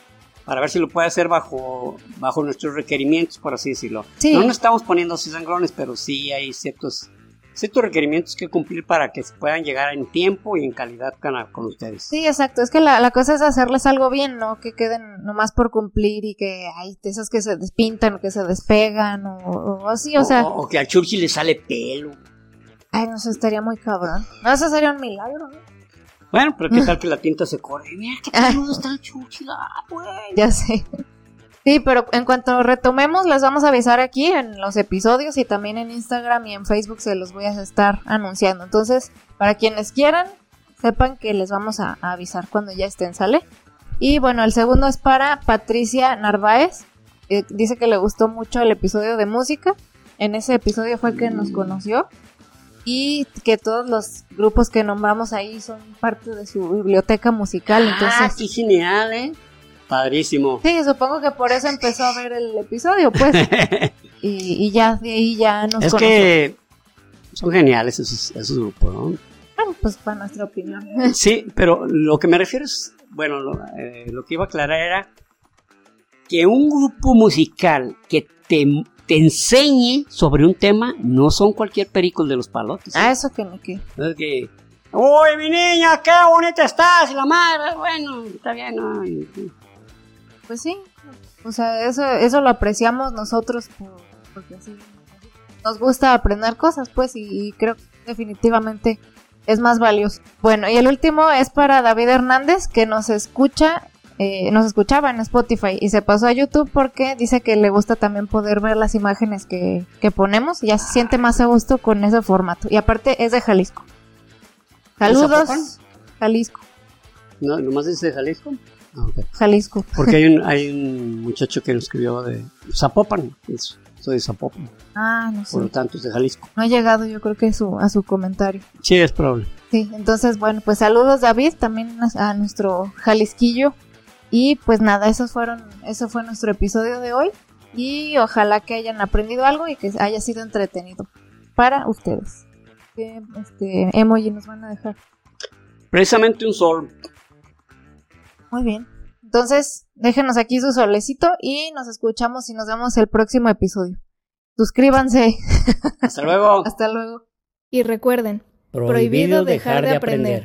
para ver si lo puede hacer bajo, bajo nuestros requerimientos, por así decirlo. No nos estamos poniendo así sangrones, pero sí hay ciertos ciertos requerimientos que cumplir para que se puedan llegar en tiempo y en calidad con, ustedes. Sí, exacto. Es que la, cosa es hacerles algo bien, ¿no? Que queden nomás por cumplir y que hay esas que se despintan, que se despegan o, así, o, sea. O, que al Churchill le sale pelo. Ay, no sé, estaría muy cabrón. No, eso sería un milagro, ¿no? Bueno, pero qué tal que la tinta se corre. Mira, qué está el Churchill, ah, Ya sé. Sí, pero en cuanto retomemos, les vamos a avisar aquí en los episodios y también en Instagram y en Facebook se los voy a estar anunciando. Entonces, para quienes quieran, sepan que les vamos a, avisar cuando ya estén, ¿sale? Y bueno, el segundo es para Patricia Narváez. dice que le gustó mucho el episodio de música. En ese episodio fue que nos conoció. Y que todos los grupos que nombramos ahí son parte de su biblioteca musical. Ah, entonces, ah, qué genial, ¿eh? Padrísimo. Sí, supongo que por eso empezó a ver el episodio, pues. y, ya de ahí ya nos Es que son geniales esos, esos grupos, ¿no? Bueno, pues para nuestra opinión. sí, pero lo que me refiero es, bueno, lo, eh, lo que iba a aclarar era que un grupo musical que te, te enseñe sobre un tema no son cualquier perico de los palotes. Ah, eso que no que. Es que, uy, mi niña, qué bonita estás, y la madre, bueno, está bien, ¿no? Pues sí, o sea, eso, eso lo apreciamos nosotros porque así nos gusta aprender cosas, pues, y, creo que definitivamente es más valioso. Bueno, y el último es para David Hernández, que nos escucha, eh, nos escuchaba en Spotify y se pasó a YouTube porque dice que le gusta también poder ver las imágenes que, que ponemos y ya se siente más a gusto con ese formato. Y aparte es de Jalisco. Saludos, Jalisco. No, nomás de Jalisco. Ah, Jalisco. Porque hay un, hay un muchacho que nos escribió de Zapopan. soy de Zapopan. Ah, no sé. Por lo tanto, es de Jalisco. No ha llegado, yo creo que su, a su comentario. Sí, es probable. Sí, entonces, bueno, pues saludos, David, también a nuestro Jalisquillo. Y pues nada, esos fueron, eso fue nuestro episodio de hoy. Y ojalá que hayan aprendido algo y que haya sido entretenido para ustedes. ¿Qué este, emoji nos van a dejar? Precisamente un sol. Muy bien. Entonces, déjenos aquí su solecito y nos escuchamos y nos vemos el próximo episodio. Suscríbanse. Hasta luego. Hasta luego. Y recuerden, prohibido, dejar, de aprender.